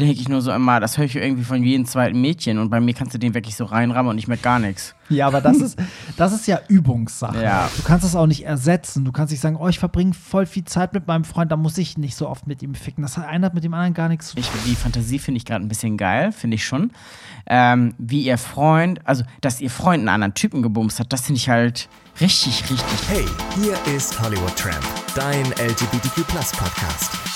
denke ich nur so immer, das höre ich irgendwie von jedem zweiten Mädchen und bei mir kannst du den wirklich so reinrammen und ich merke gar nichts. Ja, aber das ist, das ist ja Übungssache. Ja. Du kannst das auch nicht ersetzen. Du kannst nicht sagen, oh, ich verbringe voll viel Zeit mit meinem Freund, da muss ich nicht so oft mit ihm ficken. Das hat einer mit dem anderen gar nichts zu tun. Ich, die Fantasie finde ich gerade ein bisschen geil, finde ich schon. Ähm, wie ihr Freund, also dass ihr Freund einen anderen Typen gebumst hat, das finde ich halt richtig, richtig. Hey, hier ist Hollywood Tramp, dein LGBTQ Podcast.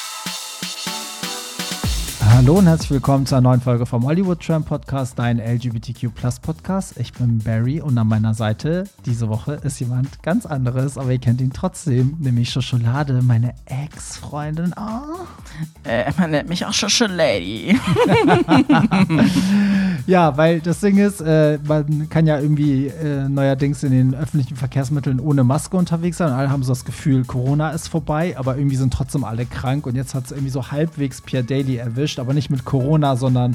Hallo und herzlich willkommen zu einer neuen Folge vom Hollywood Tram Podcast, dein LGBTQ Podcast. Ich bin Barry und an meiner Seite diese Woche ist jemand ganz anderes, aber ihr kennt ihn trotzdem, nämlich Schokolade, meine Ex-Freundin. Oh. Äh, man nennt mich auch Schokolady. ja, weil das Ding ist, äh, man kann ja irgendwie äh, neuerdings in den öffentlichen Verkehrsmitteln ohne Maske unterwegs sein und alle haben so das Gefühl, Corona ist vorbei, aber irgendwie sind trotzdem alle krank und jetzt hat es irgendwie so halbwegs Pierre Daly erwischt aber nicht mit Corona, sondern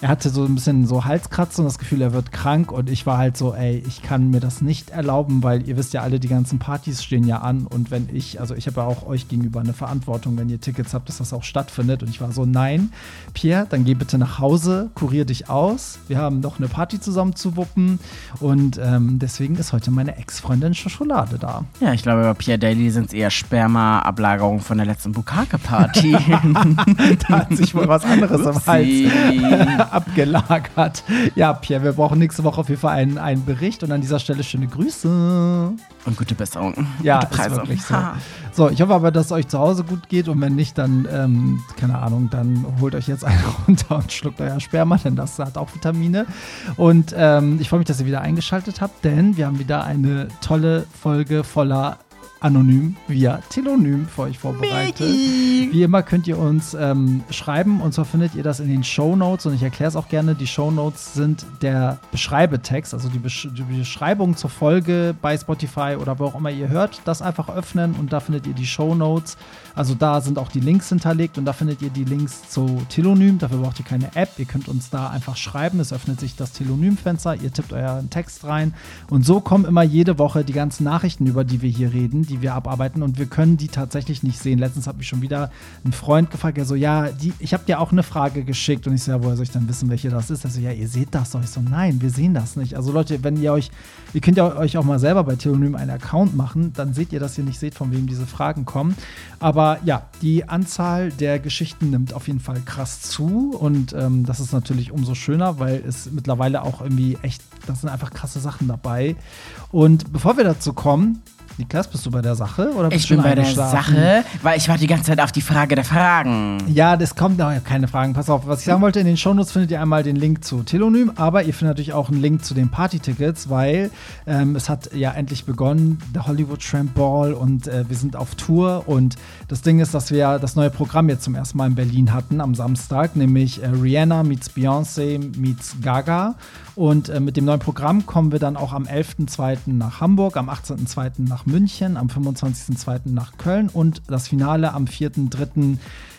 er hatte so ein bisschen so Halskratzen und das Gefühl, er wird krank. Und ich war halt so, ey, ich kann mir das nicht erlauben, weil ihr wisst ja alle, die ganzen Partys stehen ja an. Und wenn ich, also ich habe ja auch euch gegenüber eine Verantwortung, wenn ihr Tickets habt, dass das auch stattfindet. Und ich war so, nein, Pierre, dann geh bitte nach Hause, kurier dich aus. Wir haben noch eine Party zusammen zu wuppen. Und ähm, deswegen ist heute meine Ex-Freundin Schokolade da. Ja, ich glaube, bei Pierre Daly sind es eher Sperma-Ablagerungen von der letzten Bukake-Party. da hat sich wohl was anderes am Hals abgelagert. Ja, Pierre, wir brauchen nächste Woche auf jeden Fall einen, einen Bericht und an dieser Stelle schöne Grüße. Und gute Besserung. Ja, gute Preise. So. so, ich hoffe aber, dass es euch zu Hause gut geht und wenn nicht, dann, ähm, keine Ahnung, dann holt euch jetzt einen runter und schluckt euer Sperma, denn das hat auch Vitamine. Und ähm, ich freue mich, dass ihr wieder eingeschaltet habt, denn wir haben wieder eine tolle Folge voller anonym via Telonym für euch vorbereitet. Wie immer könnt ihr uns ähm, schreiben und zwar findet ihr das in den Show Notes und ich erkläre es auch gerne. Die Show Notes sind der Beschreibetext, also die, Besch die, Beschreibung zur Folge bei Spotify oder wo auch immer ihr hört. Das einfach öffnen und da findet ihr die Show Notes. Also da sind auch die Links hinterlegt und da findet ihr die Links zu Telonym. Dafür braucht ihr keine App. Ihr könnt uns da einfach schreiben. Es öffnet sich das Telonym-Fenster. Ihr tippt euren Text rein und so kommen immer jede Woche die ganzen Nachrichten, über die wir hier reden die wir abarbeiten und wir können die tatsächlich nicht sehen. Letztens hat mich schon wieder ein Freund gefragt, der so, ja, die, ich habe dir auch eine Frage geschickt und ich so, ja, woher soll ich dann wissen, welche das ist? Er so, ja, ihr seht das doch. Ich so, nein, wir sehen das nicht. Also Leute, wenn ihr euch, ihr könnt ja euch auch mal selber bei Theonym einen Account machen, dann seht ihr, dass ihr nicht seht, von wem diese Fragen kommen. Aber ja, die Anzahl der Geschichten nimmt auf jeden Fall krass zu und ähm, das ist natürlich umso schöner, weil es mittlerweile auch irgendwie echt, das sind einfach krasse Sachen dabei. Und bevor wir dazu kommen, Niklas, bist du bei der Sache? Oder bist ich bin bei der Sache, weil ich warte die ganze Zeit auf die Frage der Fragen. Ja, das kommt noch keine Fragen. Pass auf, was ich sagen wollte, in den Shownotes findet ihr einmal den Link zu Telonym, aber ihr findet natürlich auch einen Link zu den Party-Tickets, weil ähm, es hat ja endlich begonnen, der Hollywood Tramp Ball und äh, wir sind auf Tour und das Ding ist, dass wir das neue Programm jetzt zum ersten Mal in Berlin hatten am Samstag, nämlich äh, Rihanna meets Beyoncé meets Gaga und äh, mit dem neuen Programm kommen wir dann auch am 11.02. nach Hamburg, am 18.02. nach München, am 25.02. nach Köln und das Finale am 4.03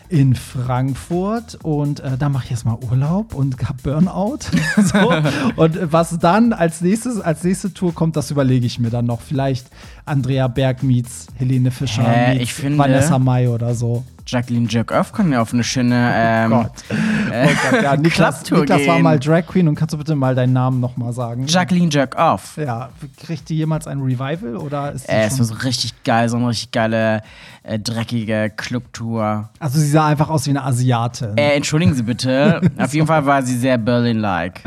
in Frankfurt und äh, da mache ich erstmal Urlaub und habe Burnout. so. Und was dann als nächstes, als nächste Tour kommt, das überlege ich mir dann noch. Vielleicht Andrea Berg meets Helene Fischer Hä, meets finde, Vanessa Mai oder so. Jacqueline Jerkoff kann ja auf eine schöne ähm, oh Gott. Äh, oh Gott, ja, Niklas, Niklas war mal Drag Queen und kannst du bitte mal deinen Namen nochmal sagen? Jacqueline Jerkoff. Ja, kriegt die jemals ein Revival oder ist äh, Es war so richtig geil, so eine richtig geile, äh, dreckige Clubtour. Also sie sah einfach aus wie eine Asiatin. Äh, entschuldigen Sie bitte. auf jeden Fall war sie sehr Berlin-like.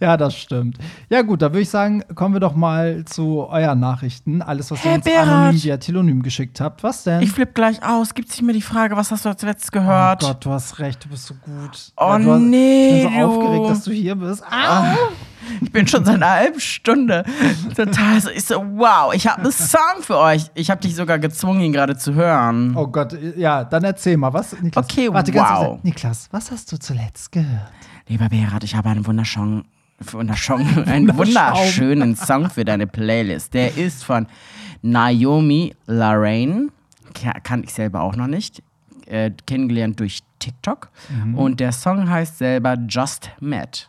Ja, das stimmt. Ja gut, da würde ich sagen, kommen wir doch mal zu euren Nachrichten. Alles, was ihr uns Berat. anonym via Telonym geschickt habt. Was denn? Ich flipp gleich aus. Gibt sich mir die Frage, was hast du als letztes gehört? Oh Gott, du hast recht, du bist so gut. Oh ja, hast, nee. Ich bin so aufgeregt, dass du hier bist. Au. Ich bin schon seit einer halben Stunde total so. Ich so, wow, ich habe einen Song für euch. Ich habe dich sogar gezwungen, ihn gerade zu hören. Oh Gott, ja, dann erzähl mal, was, Niklas? Okay, Warte, wow. Ganz Niklas, was hast du zuletzt gehört? Lieber Berat, ich habe einen wunderschönen, wunderschönen, einen wunderschönen Song für deine Playlist. Der ist von Naomi Lorraine. Kann ich selber auch noch nicht. Äh, kennengelernt durch TikTok. Mhm. Und der Song heißt selber Just Met.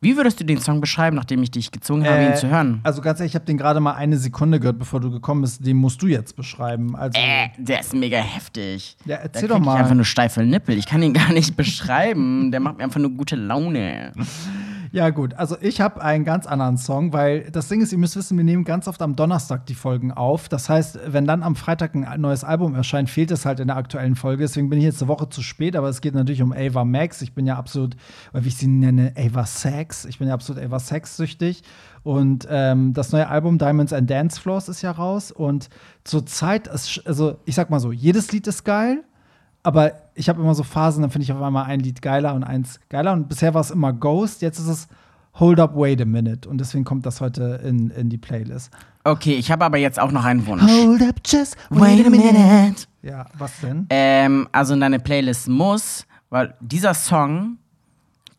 Wie würdest du den Song beschreiben, nachdem ich dich gezwungen habe, ihn Äh, zu hören? Also ganz ehrlich, ich habe den gerade mal eine Sekunde gehört, bevor du gekommen bist. Den musst du jetzt beschreiben. Also, Äh, der ist mega heftig. Ja, erzähl da doch mal. Ich einfach nur steife Nippel. Ich kann ihn gar nicht beschreiben. Der macht mir einfach nur gute Laune. Ja, gut. Also, ich habe einen ganz anderen Song, weil das Ding ist, ihr müsst wissen, wir nehmen ganz oft am Donnerstag die Folgen auf. Das heißt, wenn dann am Freitag ein neues Album erscheint, fehlt es halt in der aktuellen Folge. Deswegen bin ich jetzt eine Woche zu spät, aber es geht natürlich um Ava Max. Ich bin ja absolut, wie ich sie nenne, Ava Sex. Ich bin ja absolut Ava Sex-süchtig. Und ähm, das neue Album Diamonds and Dance Floors ist ja raus. Und zurzeit, ist, also ich sag mal so, jedes Lied ist geil. Aber ich habe immer so Phasen, dann finde ich auf einmal ein Lied geiler und eins geiler. Und bisher war es immer Ghost, jetzt ist es Hold Up, Wait a Minute. Und deswegen kommt das heute in, in die Playlist. Okay, ich habe aber jetzt auch noch einen Wunsch. Hold up, just Wait a minute. Ja, was denn? Ähm, also in deine Playlist muss, weil dieser Song,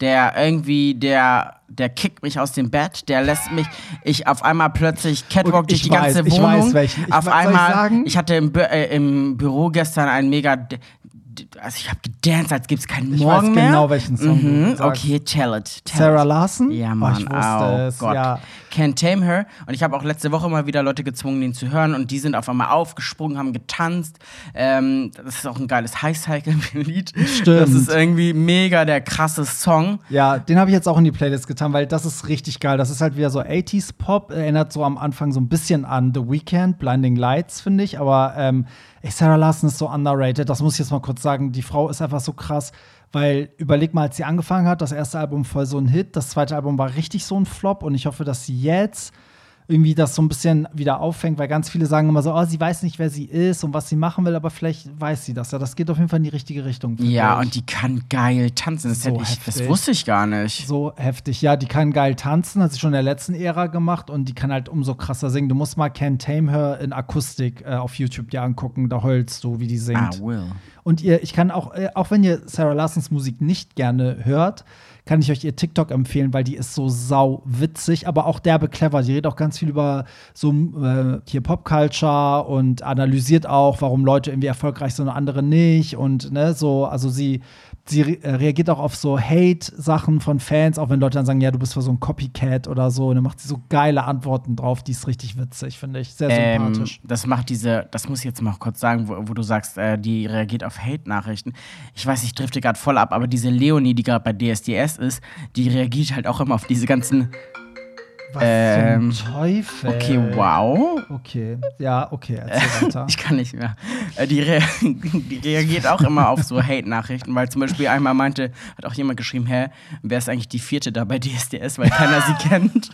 der irgendwie, der, der kickt mich aus dem Bett, der lässt mich, ich auf einmal plötzlich catwalk durch ich die ganze weiß, ich Wohnung. weiß welchen. Ich- auf ich einmal, sagen? ich hatte im, Bü äh, im Büro gestern ein mega, also ich habe gedanced, als gibt's keinen Ich Morgen weiß mehr. genau, welchen Song Mhm, okay, tell it. Tell Sarah. Larson? Ja, Oh, Mann, ich wusste oh es, Gott. ja. Can't Tame Her. Und ich habe auch letzte Woche mal wieder Leute gezwungen, den zu hören. Und die sind auf einmal aufgesprungen, haben getanzt. Ähm, das ist auch ein geiles High-Cycle-Lied. Stimmt. Das ist irgendwie mega der krasse Song. Ja, den habe ich jetzt auch in die Playlist getan, weil das ist richtig geil. Das ist halt wieder so 80s Pop, erinnert so am Anfang so ein bisschen an The Weeknd, Blinding Lights, finde ich. Aber ähm, ey, Sarah Larson ist so underrated. Das muss ich jetzt mal kurz sagen. Die Frau ist einfach so krass. Weil überleg mal, als sie angefangen hat, das erste Album voll so ein Hit, das zweite Album war richtig so ein Flop und ich hoffe, dass sie jetzt irgendwie das so ein bisschen wieder auffängt, weil ganz viele sagen immer so, oh, sie weiß nicht, wer sie ist und was sie machen will, aber vielleicht weiß sie das. Ja, das geht auf jeden Fall in die richtige Richtung. Ja, ich. und die kann geil tanzen. Das, So ich, das wusste ich gar nicht. So heftig. Ja, die kann geil tanzen, hat sie schon in der letzten Ära gemacht und die kann halt umso krasser singen. Du musst mal Can Tame Her in Akustik äh, auf YouTube dir angucken, da heulst du, wie die singt. Ah, Will. Und ihr, ich kann auch, äh, auch wenn ihr Sarah Larsons Musik nicht gerne hört, kann ich euch ihr TikTok empfehlen, weil die ist so sau witzig, aber auch derbe clever. Die redet auch ganz viel über so äh, hier Popculture und analysiert auch, warum Leute irgendwie erfolgreich sind und andere nicht und ne, so, also sie sie re äh, reagiert auch auf so Hate-Sachen von Fans, auch wenn Leute dann sagen, ja, du bist so ein Copycat oder so. Und dann macht sie so geile Antworten drauf, die ist richtig witzig, finde ich. Sehr Ähm, sympathisch. das macht diese, das muss ich jetzt mal kurz sagen, wo, wo du sagst, äh, die reagiert auf Hate-Nachrichten. Ich weiß, ich drifte gerade voll ab, aber diese Leonie, die gerade bei DSDS ist, die reagiert halt auch immer auf diese ganzen. Was ähm, zum Teufel? Okay, wow. Okay, ja, okay, erzähl weiter. Ich kann nicht mehr. Äh, die, rea die reagiert auch immer auf so Hate-Nachrichten, weil zum Beispiel einmal meinte, hat auch jemand geschrieben, hä, wer ist eigentlich die vierte da bei DSDS, weil keiner sie kennt.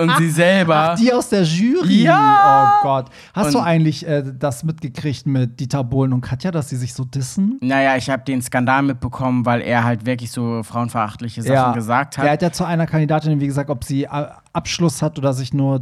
Und sie selber. Ach, die aus der Jury? Ja! Oh Gott. Hast du Und- eigentlich äh, das mitgekriegt mit Dieter Bohlen und Katja, dass sie sich so dissen? Naja, ich habe den Skandal mitbekommen, weil er halt wirklich so frauenverachtliche Sachen gesagt hat. Er hat ja zu einer Kandidatin, wie gesagt, ob sie äh, Abschluss hat oder sich nur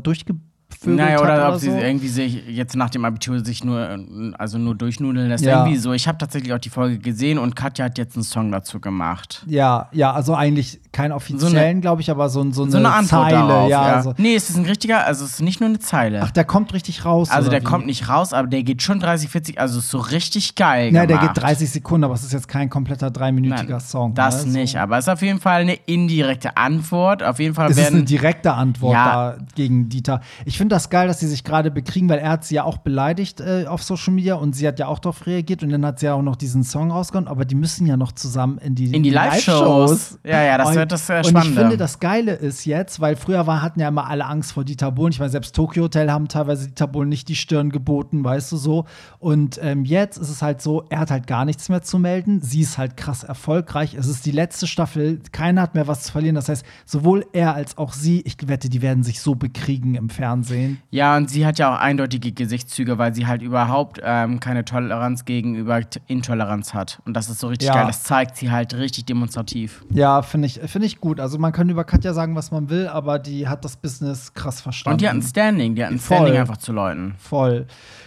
durchgevögelt Naja, hat oder, oder ob sie so. irgendwie sich jetzt nach dem Abitur sich nur, also nur durchnudeln lässt. Ja. Irgendwie so. Ich habe tatsächlich auch die Folge gesehen und Katja hat jetzt einen Song dazu gemacht. Ja, ja, also eigentlich keinen offiziellen, glaube ich, aber so, so, So eine Antwort Zeile. darauf, ja, ja. Also, nee, es ist ein richtiger, also es ist nicht nur eine Zeile. ach, der kommt richtig raus. also oder der wie? kommt nicht raus, aber der geht schon 30, 40, also ist so richtig geil Ja, der geht 30 Sekunden, aber es ist jetzt kein kompletter dreiminütiger Nein, Song. Das ne? nicht, So. aber es ist auf jeden Fall eine indirekte Antwort. Auf jeden Fall Es ist eine werden. direkte Antwort Ja. da gegen Dieter. Ich finde das geil, dass sie sich gerade bekriegen, weil er hat sie ja auch beleidigt äh, auf Social Media und sie hat ja auch darauf reagiert und dann hat sie ja auch noch diesen Song rausgehauen, aber die müssen ja noch zusammen in die, In die Live-Shows. Ja, ja, das und, wird das, äh, Und ich finde, das Geile ist jetzt, weil früher war, hatten ja immer alle Angst vor Dieter Bohlen. Ich meine, selbst Tokyo Hotel haben teilweise Dieter Bohlen nicht die Stirn geboten, weißt du so. Und ähm, jetzt ist es halt so, er hat halt gar nichts mehr zu melden. Sie ist halt krass erfolgreich. Es ist die letzte Staffel. Keiner hat mehr was zu verlieren. Das heißt, sowohl er als auch sie, ich wette, die werden sich so bekriegen im Fernsehen. Ja, und sie hat ja auch eindeutige Gesichtszüge, weil sie halt überhaupt ähm, keine Toleranz gegenüber Intoleranz hat. Und das ist so richtig Ja. geil. Das zeigt sie halt richtig demonstrativ. Ja, finde ich, finde ich gut. Also man kann über Katja sagen, was man will, aber die hat das Business krass verstanden. Und die hat ein Standing, die hat ein. Standing einfach zu Leuten. Voll.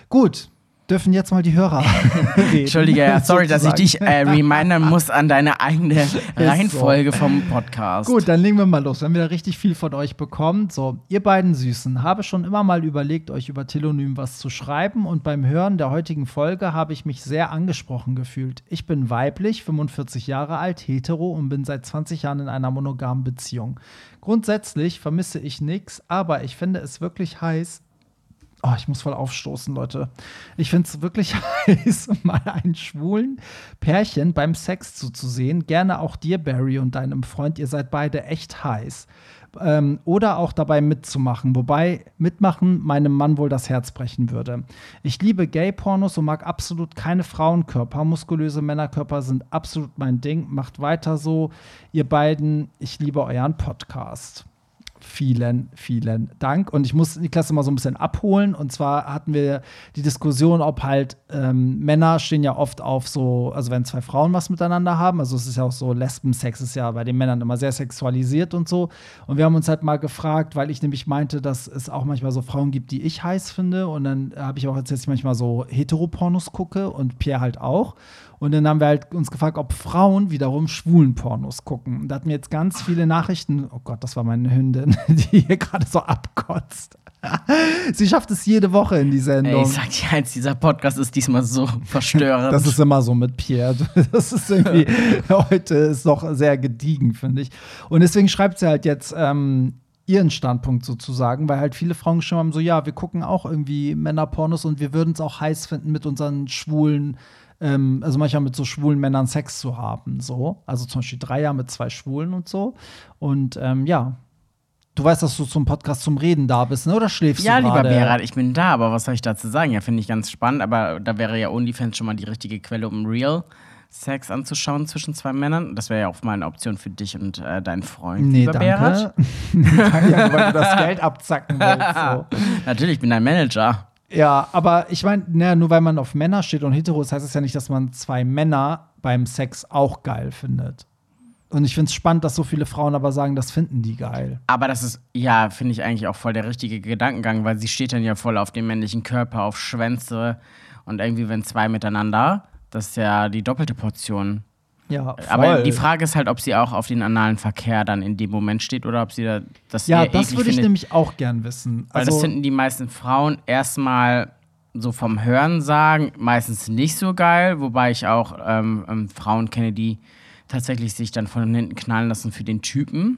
Gut. Dürfen jetzt mal die Hörer reden. Entschuldige, ja, sorry, dass ich dich äh, remindern muss an deine eigene Reihenfolge vom Podcast. Gut, dann legen wir mal los. Wir haben wieder richtig viel von euch bekommen. So, ihr beiden Süßen, habe schon immer mal überlegt, euch über Telonym was zu schreiben und beim Hören der heutigen Folge habe ich mich sehr angesprochen gefühlt. Ich bin weiblich, 45 Jahre alt, hetero und bin seit 20 Jahren in einer monogamen Beziehung. Grundsätzlich vermisse ich nichts, aber ich finde es wirklich heiß, Oh, ich muss voll aufstoßen, Leute. Ich finde es wirklich heiß, mal einen schwulen Pärchen beim Sex zuzusehen. Gerne auch dir, Barry, und deinem Freund. Ihr seid beide echt heiß. Ähm, oder auch dabei mitzumachen. Wobei mitmachen meinem Mann wohl das Herz brechen würde. Ich liebe Gay-Pornos und mag absolut keine Frauenkörper. Muskulöse Männerkörper sind absolut mein Ding. Macht weiter so. Ihr beiden, ich liebe euren Podcast. Vielen, vielen Dank. Und ich muss die Klasse mal so ein bisschen abholen. Und zwar hatten wir die Diskussion, ob halt ähm, Männer stehen ja oft auf so, also wenn zwei Frauen was miteinander haben, also es ist ja auch so, Lesbensex ist ja bei den Männern immer sehr sexualisiert und so. Und wir haben uns halt mal gefragt, weil ich nämlich meinte, dass es auch manchmal so Frauen gibt, die ich heiß finde. Und dann habe ich auch erzählt, manchmal so Heteropornos gucke und Pierre halt auch. Und dann haben wir halt uns gefragt, ob Frauen wiederum schwulen Pornos gucken. Und da hatten wir jetzt ganz viele Nachrichten. Oh Gott, das war meine Hündin, die hier gerade so abkotzt. Sie schafft es jede Woche in die Sendung. Ey, ich sag dir eins, dieser Podcast ist diesmal so verstörend. Das ist immer so mit Pierre. Das ist irgendwie, heute ist doch sehr gediegen, finde ich. Und deswegen schreibt sie halt jetzt ähm, ihren Standpunkt sozusagen, weil halt viele Frauen schon haben so, ja, wir gucken auch irgendwie Männerpornos und wir würden es auch heiß finden, mit unseren schwulen ähm, also manchmal mit so schwulen Männern Sex zu haben, so. Also zum Beispiel Dreier mit zwei Schwulen und so. Und ähm, ja, Du weißt, dass du zum Podcast zum Reden da bist, ne? oder schläfst ja, du lieber gerade? Berat, ich bin da, aber was soll ich dazu sagen? Ja, finde ich ganz spannend, aber da wäre ja OnlyFans schon mal die richtige Quelle, um Real Sex anzuschauen zwischen zwei Männern. Das wäre ja auch mal eine Option für dich und äh, deinen Freund, Nee, lieber danke. Berat. danke, ja, weil du das Geld abzacken willst. So. Natürlich, ich bin dein Manager. Ja, aber ich meine, naja, nur weil man auf Männer steht und hetero ist, heißt es ja nicht, dass man zwei Männer beim Sex auch geil findet. Und ich finde es spannend, dass so viele Frauen aber sagen, das finden die geil. Aber das ist, ja, finde ich eigentlich auch voll der richtige Gedankengang, weil sie steht dann ja voll auf den männlichen Körper, auf Schwänze und irgendwie, wenn zwei miteinander, das ist ja die doppelte Portion. Ja, voll. Aber die Frage ist halt, ob sie auch auf den analen Verkehr dann in dem Moment steht oder ob sie da das Ja, das würde ich findet. nämlich auch gern wissen. Weil Also, das finden die meisten Frauen erstmal so vom Hören sagen, meistens nicht so geil, wobei ich auch ähm, ähm, Frauen kenne, die tatsächlich sich dann von hinten knallen lassen für den Typen.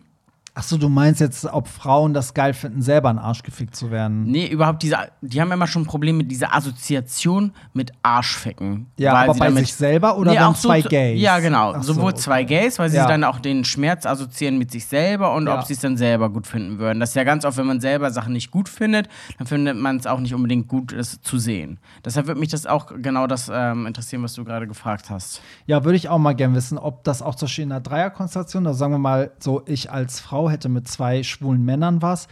Ach so, du meinst jetzt, ob Frauen das geil finden, selber in den Arsch gefickt zu werden? Nee, überhaupt diese, die haben immer schon ein Problem mit dieser Assoziation mit Arschficken. Ja, aber sie bei damit- sich selber oder Nee, dann auch so zwei Gays? Ja, genau. Ach so, Sowohl okay. zwei Gays, weil sie Ja. dann auch den Schmerz assoziieren mit sich selber und Ja. ob sie es dann selber gut finden würden. Das ist ja ganz oft, wenn man selber Sachen nicht gut findet, dann findet man es auch nicht unbedingt gut, es zu sehen. Deshalb würde mich das auch genau das ähm, interessieren, was du gerade gefragt hast. Ja, würde ich auch mal gern wissen, ob das auch zum Beispiel in einer Dreierkonstellation, also sagen wir mal, so ich als Frau hätte mit zwei schwulen Männern was.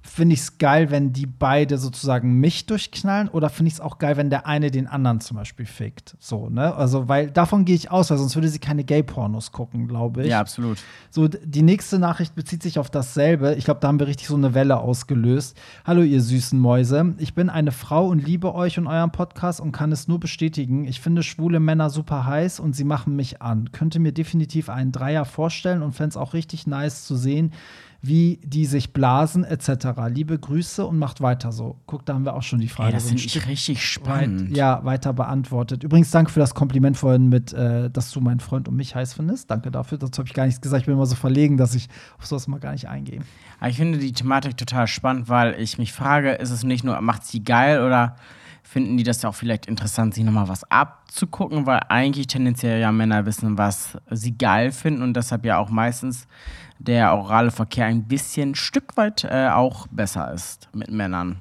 Finde ich es geil, wenn die beide sozusagen mich durchknallen oder finde ich es auch geil, wenn der eine den anderen zum Beispiel fickt? So, ne? Also, weil davon gehe ich aus, weil sonst würde sie keine Gay-Pornos gucken, glaube ich. Ja, absolut. So, die nächste Nachricht bezieht sich auf dasselbe. Ich glaube, da haben wir richtig so eine Welle ausgelöst. Hallo, ihr süßen Mäuse. Ich bin eine Frau und liebe euch und euren Podcast und kann es nur bestätigen. Ich finde schwule Männer super heiß und sie machen mich an. Könnte mir definitiv einen Dreier vorstellen und fände es auch richtig nice zu sehen, wie die sich blasen, etc. Liebe Grüße und macht weiter so. Guck, da haben wir auch schon die Frage. Ey, das so finde ich richtig weit, spannend. ja, weiter beantwortet. Übrigens, danke für das Kompliment vorhin mit, äh, dass du meinen Freund und mich heiß findest. Danke dafür. Dazu habe ich gar nichts gesagt. Ich bin immer so verlegen, dass ich auf sowas mal gar nicht eingehe. Ich finde die Thematik total spannend, weil ich mich frage, ist es nicht nur, macht sie geil oder finden die das auch vielleicht interessant, sich nochmal was abzugucken, weil eigentlich tendenziell ja Männer wissen, was sie geil finden und deshalb ja auch meistens der orale Verkehr ein bisschen Stück weit äh, auch besser ist mit Männern.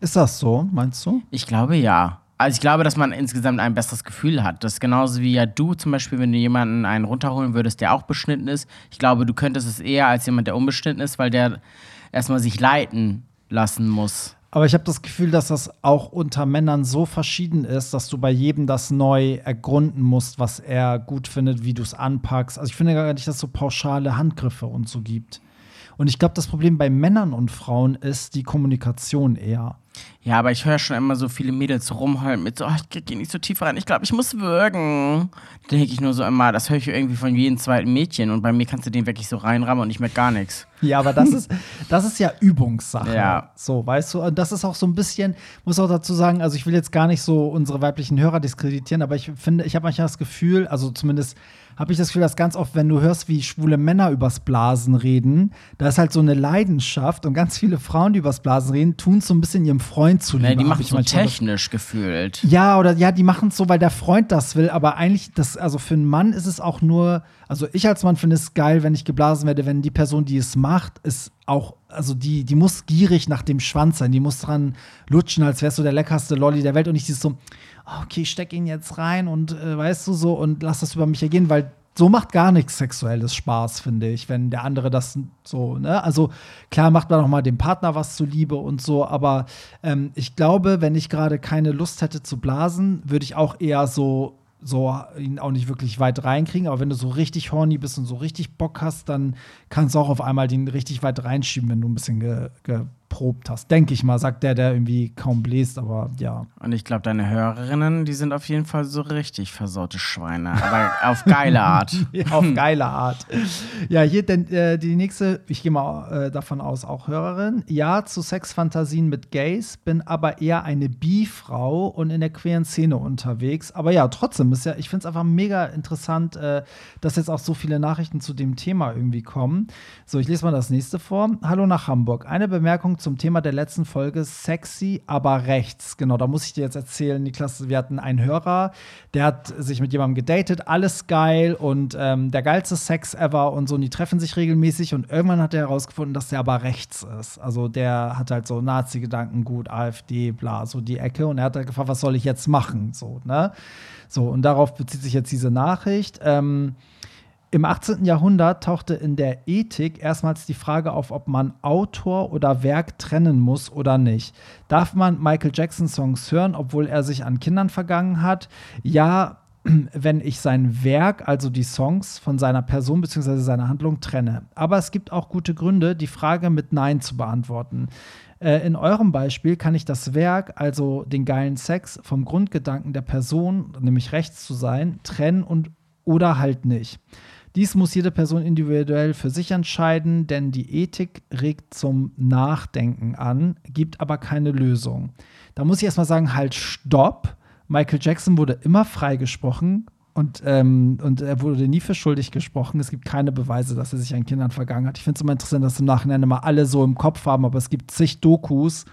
Ist das so, meinst du? Ich glaube ja. Also ich glaube, dass man insgesamt ein besseres Gefühl hat. Das ist genauso wie ja du zum Beispiel, wenn du jemanden einen runterholen würdest, der auch beschnitten ist. Ich glaube, du könntest es eher als jemand, der unbeschnitten ist, weil der erstmal sich leiten lassen muss. Aber ich habe das Gefühl, dass das auch unter Männern so verschieden ist, dass du bei jedem das neu ergründen musst, was er gut findet, wie du es anpackst. Also ich finde gar nicht, dass es so pauschale Handgriffe und so gibt. Und ich glaube, das Problem bei Männern und Frauen ist die Kommunikation eher. Ja, aber ich höre schon immer so viele Mädels rumheulen mit so, oh, ich gehe nicht so tief rein, ich glaube, ich muss würgen. Da denke ich nur so immer, das höre ich irgendwie von jedem zweiten Mädchen und bei mir kannst du den wirklich so reinrammen und ich merke gar nichts. Ja, aber das ist, das ist ja Übungssache. Ja. So, weißt du, und das ist auch so ein bisschen, muss auch dazu sagen, also ich will jetzt gar nicht so unsere weiblichen Hörer diskreditieren, aber ich finde, ich habe manchmal das Gefühl, also zumindest habe ich das Gefühl, dass ganz oft, wenn du hörst, wie schwule Männer übers Blasen reden, da ist halt so eine Leidenschaft und ganz viele Frauen, die übers Blasen reden, tun es so ein bisschen ihrem Freund zuliebe. Nee, die machen ich so manchmal das- technisch gefühlt. ja, oder ja, die machen es so, weil der Freund das will, aber eigentlich, das, also für einen Mann ist es auch nur, also ich als Mann finde es geil, wenn ich geblasen werde, wenn die Person, die es macht, ist auch, also die, die muss gierig nach dem Schwanz sein, die muss dran lutschen, als wärst du der leckerste Lolli der Welt und nicht dieses so, oh, okay, ich steck ihn jetzt rein und äh, weißt du so und lass das über mich ergehen, weil so macht gar nichts Sexuelles Spaß, finde ich, wenn der andere das so, ne? Also klar macht man auch mal dem Partner was zuliebe und so, aber ähm, ich glaube, wenn ich gerade keine Lust hätte zu blasen, würde ich auch eher so so ihn auch nicht wirklich weit reinkriegen, aber wenn du so richtig horny bist und so richtig Bock hast, dann kannst du auch auf einmal den richtig weit reinschieben, wenn du ein bisschen ge geprobt hast. Denke ich mal, sagt der, der irgendwie kaum bläst, aber ja. Und ich glaube, deine Hörerinnen, die sind auf jeden Fall so richtig versaute Schweine. Aber auf geile Art. Ja, auf geile Art. Ja, hier denn, äh, die nächste, ich gehe mal äh, davon aus, auch Hörerin. Ja, zu Sexfantasien mit Gays, bin aber eher eine Bi-Frau und in der queeren Szene unterwegs. Aber ja, trotzdem ist ja, ich finde es einfach mega interessant, äh, dass jetzt auch so viele Nachrichten zu dem Thema irgendwie kommen. So, ich lese mal das nächste vor. Hallo nach Hamburg. Eine Bemerkung zum Thema der letzten Folge: sexy, aber rechts. Genau, da muss ich dir jetzt erzählen, Niklas, wir hatten einen Hörer, der hat sich mit jemandem gedatet, alles geil und ähm, der geilste Sex ever und so. Und die treffen sich regelmäßig und irgendwann hat er herausgefunden, dass der aber rechts ist. Also der hat halt so Nazi-Gedanken, gut, AfD, bla, so die Ecke. Und er hat halt gefragt, was soll ich jetzt machen? So, ne? So, und darauf bezieht sich jetzt diese Nachricht. Ähm, im 18. Jahrhundert tauchte in der Ethik erstmals die Frage auf, ob man Autor oder Werk trennen muss oder nicht. Darf man Michael Jackson Songs hören, obwohl er sich an Kindern vergangen hat? Ja, wenn ich sein Werk, also die Songs, von seiner Person bzw. seiner Handlung trenne. Aber es gibt auch gute Gründe, die Frage mit Nein zu beantworten. Äh, in eurem Beispiel kann ich das Werk, also den geilen Sex, vom Grundgedanken der Person, nämlich rechts zu sein, trennen und oder halt nicht. Dies muss jede Person individuell für sich entscheiden, denn die Ethik regt zum Nachdenken an, gibt aber keine Lösung. Da muss ich erstmal sagen, halt stopp. Michael Jackson wurde immer freigesprochen und, ähm, und er wurde nie für schuldig gesprochen. Es gibt keine Beweise, dass er sich an Kindern vergangen hat. Ich finde es immer interessant, dass im Nachhinein immer alle so im Kopf haben, aber es gibt zig Dokus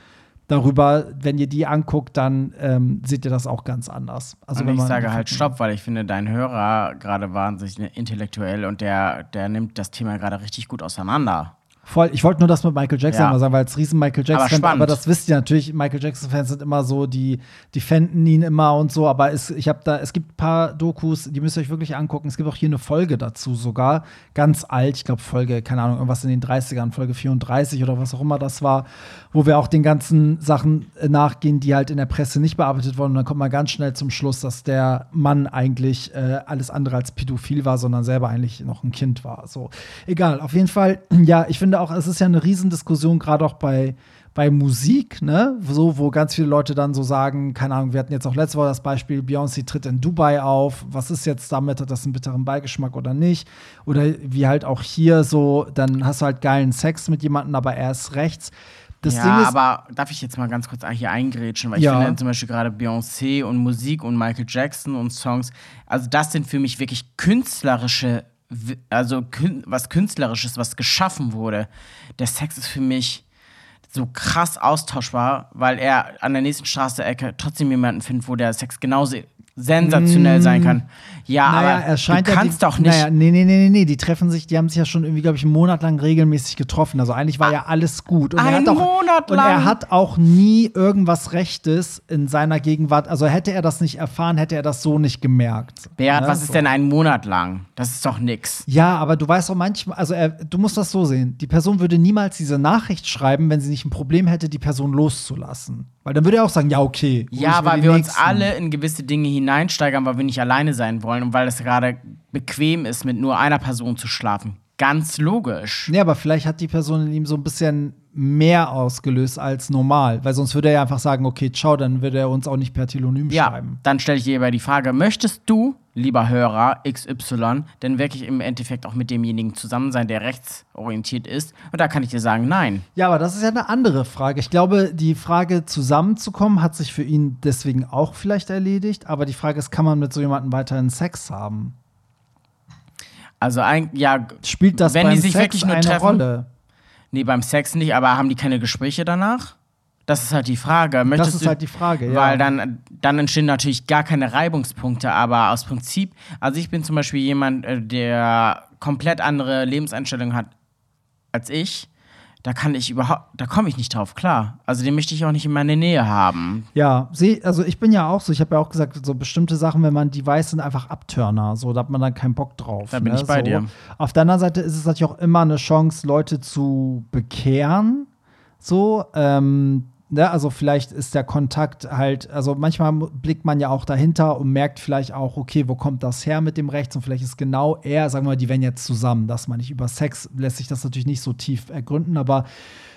darüber. Wenn ihr die anguckt, dann ähm, seht ihr das auch ganz anders. Also und wenn ich sage halt Stopp, weil ich finde, dein Hörer gerade wahnsinnig intellektuell und der, der nimmt das Thema gerade richtig gut auseinander. Voll, ich wollte nur das mit Michael Jackson Ja. mal sagen, weil als riesen Michael Jackson, Aber aber das wisst ihr natürlich, Michael Jackson Fans sind immer so, die die fänden ihn immer und so, aber es, ich habe da es gibt ein paar Dokus, die müsst ihr euch wirklich angucken. Es gibt auch hier eine Folge dazu sogar, ganz alt, ich glaube Folge, keine Ahnung, irgendwas in den 30ern, Folge 34 oder was auch immer das war, wo wir auch den ganzen Sachen äh, nachgehen, die halt in der Presse nicht bearbeitet wurden und dann kommt man ganz schnell zum Schluss, dass der Mann eigentlich äh, alles andere als pädophil war, sondern selber eigentlich noch ein Kind war. So, egal, auf jeden Fall, ja, ich finde auch, es ist ja eine Riesendiskussion, gerade auch bei, bei Musik, ne, so, wo ganz viele Leute dann so sagen, keine Ahnung, wir hatten jetzt auch letzte Woche das Beispiel, Beyoncé tritt in Dubai auf, was ist jetzt damit, hat das einen bitteren Beigeschmack oder nicht? Oder wie halt auch hier so, dann hast du halt geilen Sex mit jemandem, aber er ist rechts. Das ja, Ding ist, aber darf ich jetzt mal ganz kurz hier eingrätschen, weil Ja. ich finde zum Beispiel gerade Beyoncé und Musik und Michael Jackson und Songs, also das sind für mich wirklich künstlerische, also was künstlerisches, was geschaffen wurde. Der Sex ist für mich so krass austauschbar, weil er an der nächsten Straße-Ecke trotzdem jemanden findet, wo der Sex genauso sensationell sein kann. Ja, naja, aber er scheint du ja kannst die, doch nicht. Naja, nee, nee, nee, nee, nee, die treffen sich, die haben sich ja schon irgendwie, glaube ich, einen Monat lang regelmäßig getroffen. Also eigentlich war ja alles gut. Und er Ein hat auch, Monat Und er lang? hat auch nie irgendwas Rechtes in seiner Gegenwart. Also hätte er das nicht erfahren, hätte er das so nicht gemerkt. Beat, Ne, was ist denn ein Monat lang? Das ist doch nix. Ja, aber du weißt auch manchmal, also er, du musst das so sehen. Die Person würde niemals diese Nachricht schreiben, wenn sie nicht ein Problem hätte, die Person loszulassen. Weil dann würde er auch sagen, ja, okay. Ja, weil wir uns nächsten. alle in gewisse Dinge hineinsteigern, weil wir nicht alleine sein wollen und weil es gerade bequem ist, mit nur einer Person zu schlafen. Ganz logisch. Nee, aber vielleicht hat die Person in ihm so ein bisschen mehr ausgelöst als normal. Weil sonst würde er ja einfach sagen, okay, ciao, dann würde er uns auch nicht per Telonym Ja, schreiben. dann stelle ich dir aber die Frage, möchtest du, lieber Hörer XY, denn wirklich im Endeffekt auch mit demjenigen zusammen sein, der rechtsorientiert ist? Und da kann ich dir sagen, nein. Ja, aber das ist ja eine andere Frage. Ich glaube, die Frage zusammenzukommen hat sich für ihn deswegen auch vielleicht erledigt. Aber die Frage ist, kann man mit so jemandem weiterhin Sex haben? Also ein, ja, Spielt das wenn beim die sich Sex wirklich nur eine treffen, Rolle? Nee, beim Sex nicht, aber haben die keine Gespräche danach? Das ist halt die Frage. Möchtest Das ist du, halt die Frage, ja. Weil dann, dann entstehen natürlich gar keine Reibungspunkte, aber aus Prinzip, also ich bin zum Beispiel jemand, äh, der komplett andere Lebenseinstellungen hat als ich. Da kann ich überhaupt, da komme ich nicht drauf klar. Also den möchte ich auch nicht in meine Nähe haben. Ja, also ich bin ja auch so, ich habe ja auch gesagt, so bestimmte Sachen, wenn man die weiß, sind einfach Abturner. So, da hat man dann keinen Bock drauf. Da bin ne? ich bei so. dir. Auf der anderen Seite ist es natürlich auch immer eine Chance, Leute zu bekehren. So, ähm, ne? also vielleicht ist der Kontakt halt, also manchmal blickt man ja auch dahinter und merkt vielleicht auch, okay, wo kommt das her mit dem Rechts? Und vielleicht ist genau er, sagen wir mal, die werden jetzt zusammen. Das meine ich über Sex, lässt sich das natürlich nicht so tief ergründen, aber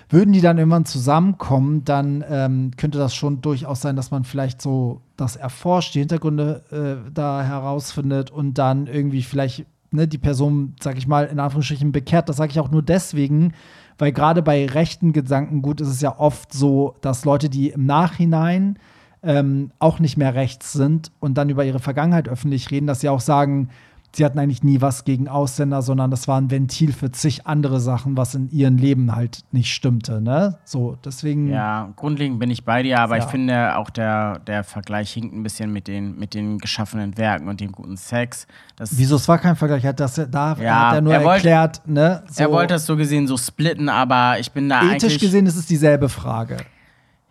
würden die dann irgendwann zusammenkommen, dann ähm, könnte das schon durchaus sein, dass man vielleicht so das erforscht, die Hintergründe äh, da herausfindet und dann irgendwie vielleicht ne, die Person, sag ich mal, in Anführungsstrichen bekehrt. Das sage ich auch nur deswegen, weil gerade bei rechten Gedankengut ist es ja oft so, dass Leute, die im Nachhinein ähm, auch nicht mehr rechts sind und dann über ihre Vergangenheit öffentlich reden, dass sie auch sagen, sie hatten eigentlich nie was gegen Ausländer, sondern das war ein Ventil für zig andere Sachen, was in ihrem Leben halt nicht stimmte. Ne? So, deswegen. Ja, grundlegend bin ich bei dir, aber Ja. ich finde auch der, der Vergleich hinkt ein bisschen mit den, mit den geschaffenen Werken und dem guten Sex. Das, Wieso, es war kein Vergleich, hat das da Ja, hat er nur er wollte- erklärt, ne? So, Er wollte das so gesehen so splitten, aber ich bin da ethisch eigentlich. gesehen ist es dieselbe Frage.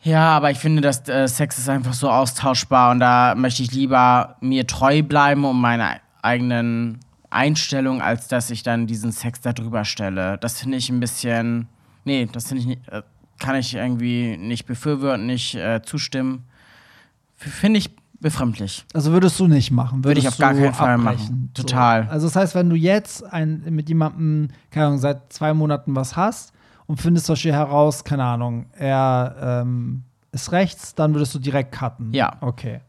Ja, aber ich finde, dass äh, Sex ist einfach so austauschbar und da möchte ich lieber mir treu bleiben um meine eigenen Einstellungen, als dass ich dann diesen Sex da drüber stelle. Das finde ich ein bisschen. Nee, das finde ich nicht, äh, kann ich irgendwie nicht befürworten, nicht äh, zustimmen. Finde ich befremdlich. Also würdest du nicht machen? Würde ich auf gar keinen Fall machen. Total. So. Also das heißt, wenn du jetzt ein, mit jemandem, keine Ahnung, seit zwei Monaten was hast und findest zum Beispiel heraus, keine Ahnung, er ähm, ist rechts, dann würdest du direkt cutten. Ja. Okay.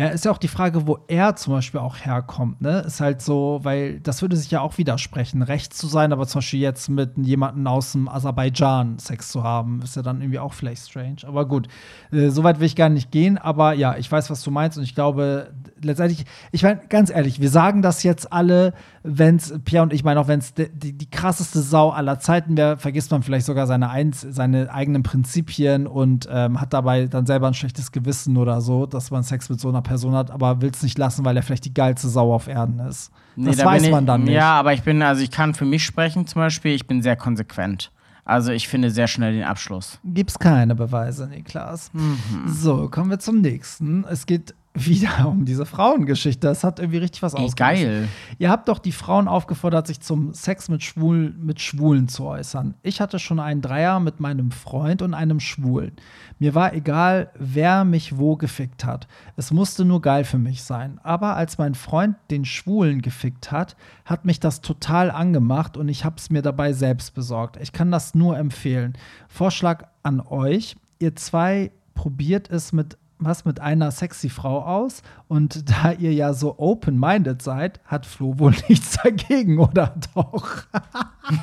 Ja, ist ja auch die Frage, wo er zum Beispiel auch herkommt, ne? Ist halt so, weil das würde sich ja auch widersprechen, rechts zu sein, aber zum Beispiel jetzt mit jemandem aus dem Aserbaidschan Sex zu haben, ist ja dann irgendwie auch vielleicht strange. Aber gut, äh, so weit will ich gar nicht gehen, aber ja, ich weiß, was du meinst und ich glaube, letztendlich, ich meine, ganz ehrlich, wir sagen das jetzt alle, wenn's, Pierre und ich meine auch, wenn es die, die, krasseste Sau aller Zeiten wäre, vergisst man vielleicht sogar seine, Eins, seine eigenen Prinzipien und ähm, hat dabei dann selber ein schlechtes Gewissen oder so, dass man Sex mit so einer Person hat, aber will es nicht lassen, weil er vielleicht die geilste Sau auf Erden ist. das da weiß bin man ich, dann nicht. Ja, aber ich bin, also ich kann für mich sprechen zum Beispiel, ich bin sehr konsequent. Also ich finde sehr schnell den Abschluss. Gibt's keine Beweise, Niklas. Mhm. So, kommen wir zum nächsten. Es geht wieder um diese Frauengeschichte. Das hat irgendwie richtig was ausgelöst. geil. Ihr habt doch die Frauen aufgefordert, sich zum Sex mit, Schwul mit Schwulen zu äußern. Ich hatte schon einen Dreier mit meinem Freund und einem Schwulen. Mir war egal, wer mich wo gefickt hat. Es musste nur geil für mich sein. Aber als mein Freund den Schwulen gefickt hat, hat mich das total angemacht und ich habe es mir dabei selbst besorgt. Ich kann das nur empfehlen. Vorschlag an euch. Ihr zwei probiert es mit was mit einer sexy Frau aus und da ihr ja so open-minded seid, hat Flo wohl nichts dagegen, oder doch?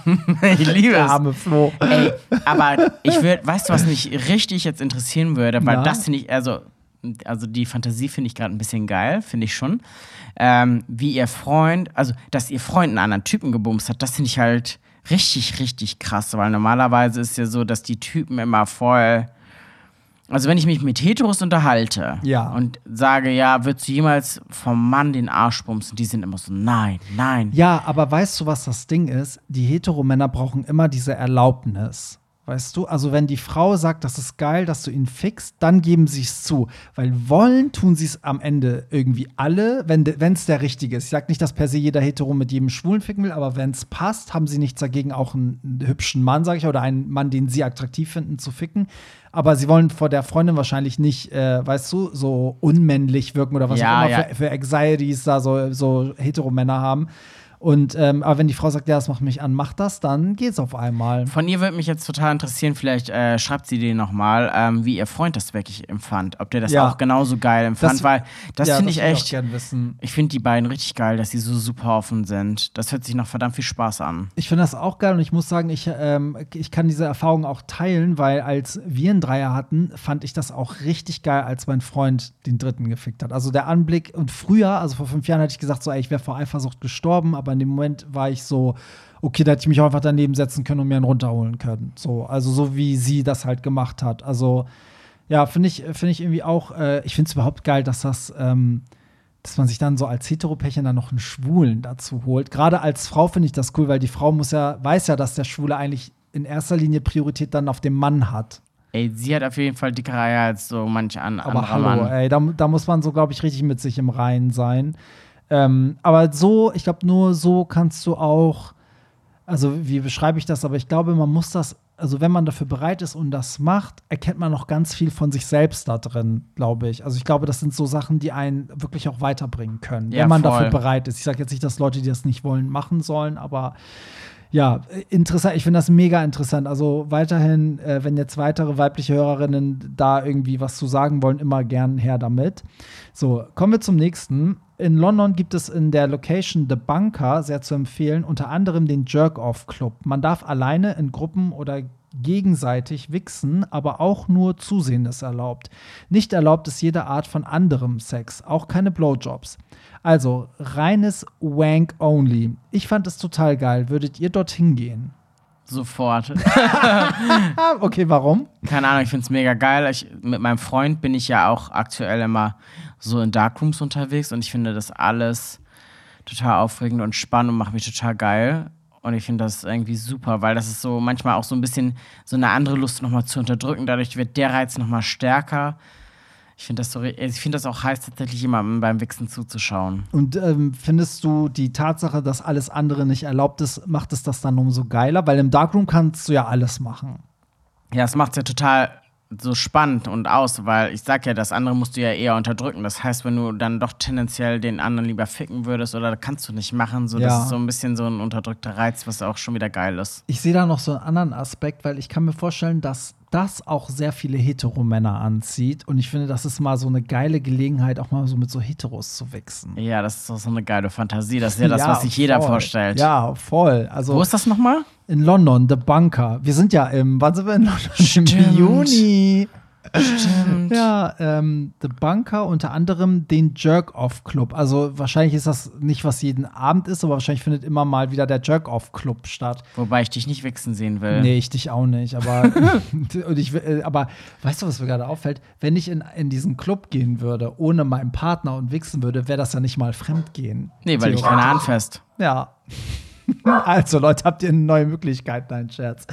ich liebe Der es. arme Flo. Ey, aber ich würde, weißt du, was mich richtig jetzt interessieren würde? Weil Na? das finde ich, also, also die Fantasie finde ich gerade ein bisschen geil, finde ich schon. Ähm, wie ihr Freund, also, dass ihr Freund einen anderen Typen gebumst hat, das finde ich halt richtig, richtig krass, weil normalerweise ist ja so, dass die Typen immer voll. Also, wenn ich mich mit Heteros unterhalte Ja. und sage, ja, würdest du jemals vom Mann den Arsch bumsen? Die sind immer so, nein, nein. Ja, aber weißt du, was das Ding ist? Die Heteromänner brauchen immer diese Erlaubnis. Weißt du, also wenn die Frau sagt, das ist geil, dass du ihn fixst, dann geben sie es zu. Weil wollen, tun sie es am Ende irgendwie alle, wenn es der Richtige ist. Ich sag nicht, dass per se jeder Hetero mit jedem Schwulen ficken will, aber wenn es passt, haben sie nichts dagegen, auch einen, einen hübschen Mann, sag ich, oder einen Mann, den sie attraktiv finden, zu ficken. Aber sie wollen vor der Freundin wahrscheinlich nicht, äh, weißt du, so unmännlich wirken oder was Ja, auch immer ja. für, für Anxieties da so, so Heteromänner haben. Und ähm, aber wenn die Frau sagt, ja, das macht mich an, mach das, dann geht's auf einmal. Von ihr würde mich jetzt total interessieren, vielleicht äh, schreibt sie dir nochmal, ähm, wie ihr Freund das wirklich empfand. Ob der das Ja. auch genauso geil empfand, Das- weil das Ja, finde ich echt. wissen. Ich finde die beiden richtig geil, dass sie so super offen sind. Das hört sich nach verdammt viel Spaß an. Ich finde das auch geil und ich muss sagen, ich, ähm, ich kann diese Erfahrung auch teilen, weil als wir einen Dreier hatten, fand ich das auch richtig geil, als mein Freund den dritten gefickt hat. Also der Anblick und früher, also vor fünf Jahren, hätte ich gesagt, so, ey, ich wäre vor Eifersucht gestorben, aber in dem Moment war ich so, okay, da hätte ich mich auch einfach daneben setzen können und mir einen runterholen können. So, also so wie sie das halt gemacht hat. Also ja, finde ich, finde ich irgendwie auch, äh, ich finde es überhaupt geil, dass das, ähm, dass man sich dann so als Heteropärchen dann noch einen Schwulen dazu holt. Gerade als Frau finde ich das cool, weil die Frau muss ja, weiß ja, dass der Schwule eigentlich in erster Linie Priorität dann auf dem Mann hat. Ey, sie hat auf jeden Fall dickere Eier als so manch an Aber anderer hallo, Mann. ey, da, da muss man so, glaube ich, richtig mit sich im Reinen sein. Ähm, aber so, ich glaube, nur so kannst du auch, also wie beschreibe ich das, aber ich glaube, man muss das, also wenn man dafür bereit ist und das macht, erkennt man noch ganz viel von sich selbst da drin, glaube ich. Also ich glaube, das sind so Sachen, die einen wirklich auch weiterbringen können, Ja, wenn man voll. dafür bereit ist. Ich sage jetzt nicht, dass Leute, die das nicht wollen, machen sollen, aber ja, interessant. Ich finde das mega interessant. Also weiterhin, äh, wenn jetzt weitere weibliche Hörerinnen da irgendwie was zu sagen wollen, immer gern her damit. So, kommen wir zum nächsten. In London gibt es in der Location The Bunker, sehr zu empfehlen, unter anderem den Jerk-Off-Club. Man darf alleine in Gruppen oder gegenseitig wichsen, aber auch nur Zusehen ist erlaubt. Nicht erlaubt ist jede Art von anderem Sex, auch keine Blowjobs. Also reines Wank only. Ich fand es total geil. Würdet ihr dorthin gehen? Sofort. Okay, warum? Keine Ahnung, ich finde es mega geil. Ich, mit meinem Freund bin ich ja auch aktuell immer so in Darkrooms unterwegs und ich finde das alles total aufregend und spannend und macht mich total geil. Und ich finde das irgendwie super, weil das ist so manchmal auch so ein bisschen so eine andere Lust nochmal zu unterdrücken. Dadurch wird der Reiz nochmal stärker. Ich finde das so, ich finde das auch heiß, tatsächlich jemandem beim Wichsen zuzuschauen. Und ähm, findest du die Tatsache, dass alles andere nicht erlaubt ist, macht es das dann umso geiler? Weil im Darkroom kannst du ja alles machen. Ja, es macht es ja total so spannend und aus, weil ich sag ja, das andere musst du ja eher unterdrücken. Das heißt, wenn du dann doch tendenziell den anderen lieber ficken würdest oder kannst du nicht machen, so Ja. das ist so ein bisschen so ein unterdrückter Reiz, was auch schon wieder geil ist. Ich sehe da noch so einen anderen Aspekt, weil ich kann mir vorstellen, dass das auch sehr viele Heteromänner anzieht. Und ich finde, das ist mal so eine geile Gelegenheit, auch mal so mit so Heteros zu wichsen. Ja, das ist so eine geile Fantasie. Das ist ja das, was sich jeder voll. vorstellt. Ja, voll. Also Wo ist das nochmal? in London, The Bunker. Wir sind ja im, wann sind wir in London? Stimmt. Im Juni. Stimmt. Ja, ähm, The Bunker, unter anderem den Jerk-Off-Club. Also wahrscheinlich ist das nicht, was jeden Abend ist, aber wahrscheinlich findet immer mal wieder der Jerk-Off-Club statt. Wobei ich dich nicht wichsen sehen will. Nee, ich dich auch nicht, aber, und ich, äh, aber weißt du, was mir gerade auffällt? Wenn ich in, in diesen Club gehen würde, ohne meinen Partner und wichsen würde, wäre das ja nicht mal Fremdgehen. Nee, weil ich keine anfasst. Ja. Also, Leute, habt ihr eine neue Möglichkeit? Nein, Scherz.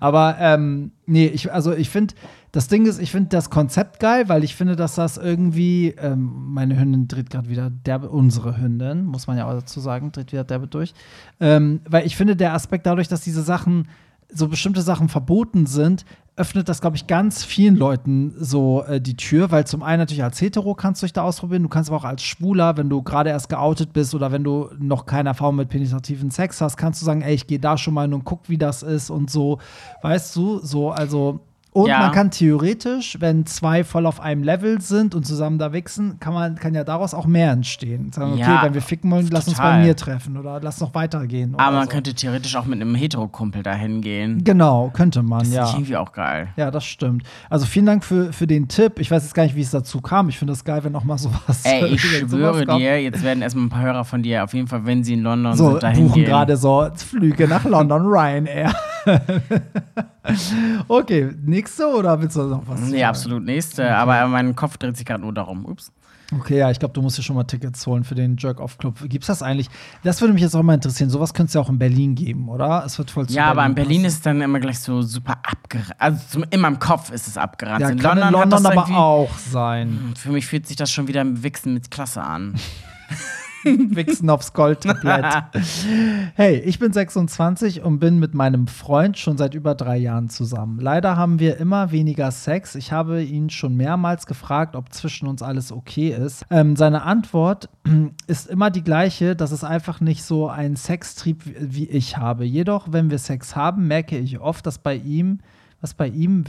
Aber ähm, nee, ich, also ich finde, das Ding ist, ich finde das Konzept geil, weil ich finde, dass das irgendwie, ähm, meine Hündin dreht gerade wieder derbe, unsere Hündin, muss man ja auch dazu sagen, dreht wieder derbe durch. Ähm, weil ich finde, der Aspekt dadurch, dass diese Sachen, so bestimmte Sachen verboten sind, öffnet das, glaube ich, ganz vielen Leuten so äh, die Tür, weil zum einen natürlich als Hetero kannst du dich da ausprobieren, du kannst aber auch als Schwuler, wenn du gerade erst geoutet bist oder wenn du noch keine Erfahrung mit penetrativen Sex hast, kannst du sagen, ey, ich gehe da schon mal hin und guck, wie das ist und so, weißt du, so, also und Ja. man kann theoretisch, wenn zwei voll auf einem Level sind und zusammen da wichsen, kann man kann ja daraus auch mehr entstehen. Sagen, okay, Ja, wenn wir ficken wollen, lass uns bei total. mir treffen oder lass noch weitergehen. Aber man so. könnte theoretisch auch mit einem Hetero-Kumpel dahin gehen. Genau, könnte man, Das ja. ist irgendwie auch geil. Ja, das stimmt. Also vielen Dank für, für den Tipp. Ich weiß jetzt gar nicht, wie es dazu kam. Ich finde das geil, wenn auch mal sowas. Ey, ich schwöre dir, jetzt werden erstmal ein paar Hörer von dir auf jeden Fall, wenn sie in London So, sind, dahin buchen gehen. gerade so Flüge nach London, Ryanair. okay, nächste oder willst du noch was? Nee, absolut nächste. Aber mein Kopf dreht sich gerade nur darum. Ups. Okay, ja, ich glaube, du musst dir schon mal Tickets holen für den Jerk-Off-Club. Gibt's das eigentlich? Das würde mich jetzt auch mal interessieren. Sowas könnte es ja auch in Berlin geben, oder? Es wird voll zu Ja, aber in Berlin passen. ist es dann immer gleich so super abgerannt. Also in meinem Kopf ist es abgerannt. Ja, in kann London, in London aber auch sein. Für mich fühlt sich das schon wieder im Wichsen mit Klasse an. Wichsen aufs Goldtablett. hey, ich bin 26 und bin mit meinem Freund schon seit über drei Jahren zusammen. Leider haben wir immer weniger Sex. Ich habe ihn schon mehrmals gefragt, ob zwischen uns alles okay ist. Ähm, seine Antwort ist immer die gleiche, dass es einfach nicht so einen Sextrieb wie ich habe. Jedoch, wenn wir Sex haben, merke ich oft, dass bei ihm, was bei ihm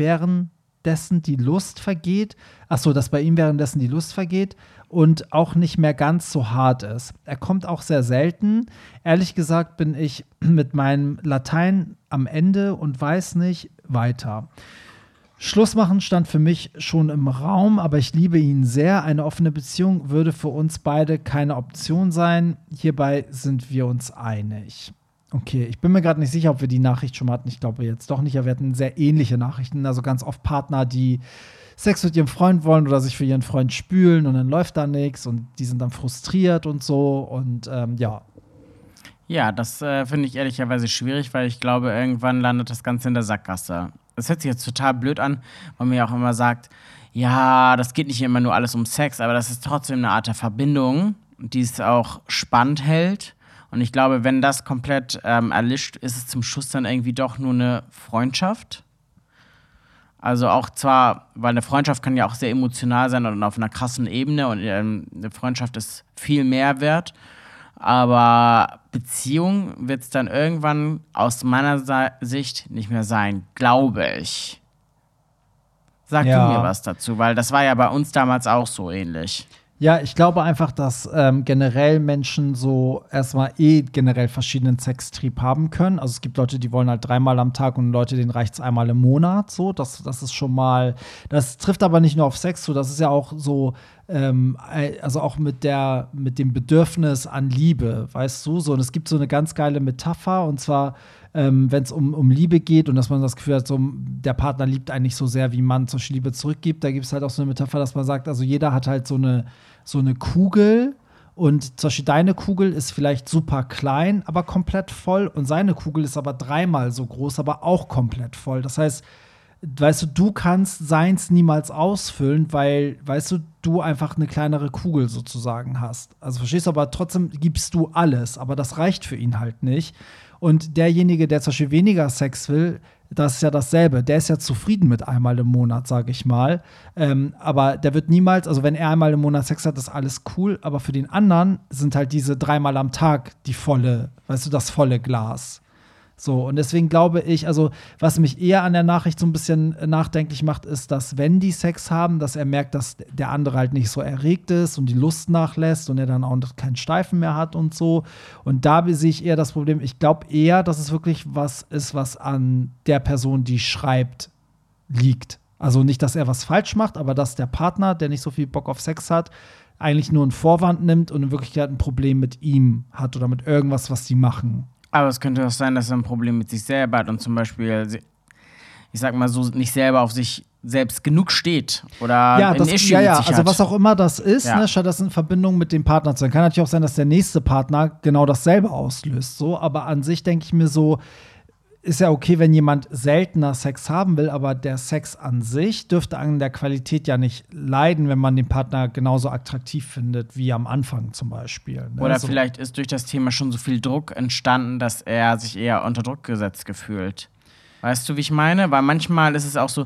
währenddessen die Lust vergeht. Achso, dass bei ihm währenddessen die Lust vergeht und auch nicht mehr ganz so hart ist. Er kommt auch sehr selten. Ehrlich gesagt bin ich mit meinem Latein am Ende und weiß nicht weiter. Schluss machen stand für mich schon im Raum, aber ich liebe ihn sehr. Eine offene Beziehung würde für uns beide keine Option sein. Hierbei sind wir uns einig. Okay, ich bin mir gerade nicht sicher, ob wir die Nachricht schon mal hatten. Ich glaube jetzt doch nicht, aber wir hatten sehr ähnliche Nachrichten. Also ganz oft Partner, die Sex mit ihrem Freund wollen oder sich für ihren Freund spülen und dann läuft da nichts und die sind dann frustriert und so und ähm, ja. Ja, das äh, finde ich ehrlicherweise schwierig, weil ich glaube, irgendwann landet das Ganze in der Sackgasse. Das hört sich jetzt total blöd an, weil man ja auch immer sagt, ja, das geht nicht immer nur alles um Sex, aber das ist trotzdem eine Art der Verbindung, die es auch spannend hält. Und ich glaube, wenn das komplett ähm, erlischt, ist es zum Schluss dann irgendwie doch nur eine Freundschaft. Also auch zwar, weil eine Freundschaft kann ja auch sehr emotional sein und auf einer krassen Ebene und ähm, eine Freundschaft ist viel mehr wert. Aber Beziehung wird es dann irgendwann aus meiner Sicht nicht mehr sein, glaube ich. Sag ja. du mir was dazu, weil das war ja bei uns damals auch so ähnlich. Ja, ich glaube einfach, dass ähm, generell Menschen so erstmal eh generell verschiedenen Sextrieb haben können. Also es gibt Leute, die wollen halt dreimal am Tag und Leute, denen reicht es einmal im Monat. So, das, das ist schon mal, das trifft aber nicht nur auf Sex zu, das ist ja auch so, ähm, also auch mit der, mit dem Bedürfnis an Liebe, weißt du? So, und es gibt so eine ganz geile Metapher und zwar ähm, wenn es um, um Liebe geht und dass man das Gefühl hat, so, der Partner liebt eigentlich so sehr, wie man Beispiel Liebe zurückgibt. Da gibt es halt auch so eine Metapher, dass man sagt, also jeder hat halt so eine, so eine Kugel und zum Beispiel deine Kugel ist vielleicht super klein, aber komplett voll und seine Kugel ist aber dreimal so groß, aber auch komplett voll. Das heißt, weißt du, du kannst seins niemals ausfüllen, weil, weißt du, du einfach eine kleinere Kugel sozusagen hast. Also verstehst du, aber trotzdem gibst du alles, aber das reicht für ihn halt nicht. Und derjenige, der zum Beispiel weniger Sex will, das ist ja dasselbe. Der ist ja zufrieden mit einmal im Monat, sage ich mal. Ähm, aber der wird niemals, also wenn er einmal im Monat Sex hat, ist alles cool. Aber für den anderen sind halt diese dreimal am Tag die volle, weißt du, das volle Glas. So, und deswegen glaube ich, also, was mich eher an der Nachricht so ein bisschen nachdenklich macht, ist, dass wenn die Sex haben, dass er merkt, dass der andere halt nicht so erregt ist und die Lust nachlässt und er dann auch keinen Steifen mehr hat und so. Und da sehe ich eher das Problem. Ich glaube eher, dass es wirklich was ist, was an der Person, die schreibt, liegt. Also nicht, dass er was falsch macht, aber dass der Partner, der nicht so viel Bock auf Sex hat, eigentlich nur einen Vorwand nimmt und in Wirklichkeit ein Problem mit ihm hat oder mit irgendwas, was sie machen. Aber es könnte auch sein, dass er ein Problem mit sich selber hat und zum Beispiel, ich sag mal so, nicht selber auf sich selbst genug steht oder ja, das, Issue ja, ja. also was auch immer das ist, ja. ne, statt das in Verbindung mit dem Partner zu sein. Kann natürlich auch sein, dass der nächste Partner genau dasselbe auslöst. So, aber an sich denke ich mir so, ist ja okay, wenn jemand seltener Sex haben will, aber der Sex an sich dürfte an der Qualität ja nicht leiden, wenn man den Partner genauso attraktiv findet wie am Anfang zum Beispiel. Ne? Oder so. vielleicht ist durch das Thema schon so viel Druck entstanden, dass er sich eher unter Druck gesetzt gefühlt. Weißt du, wie ich meine? Weil manchmal ist es auch so,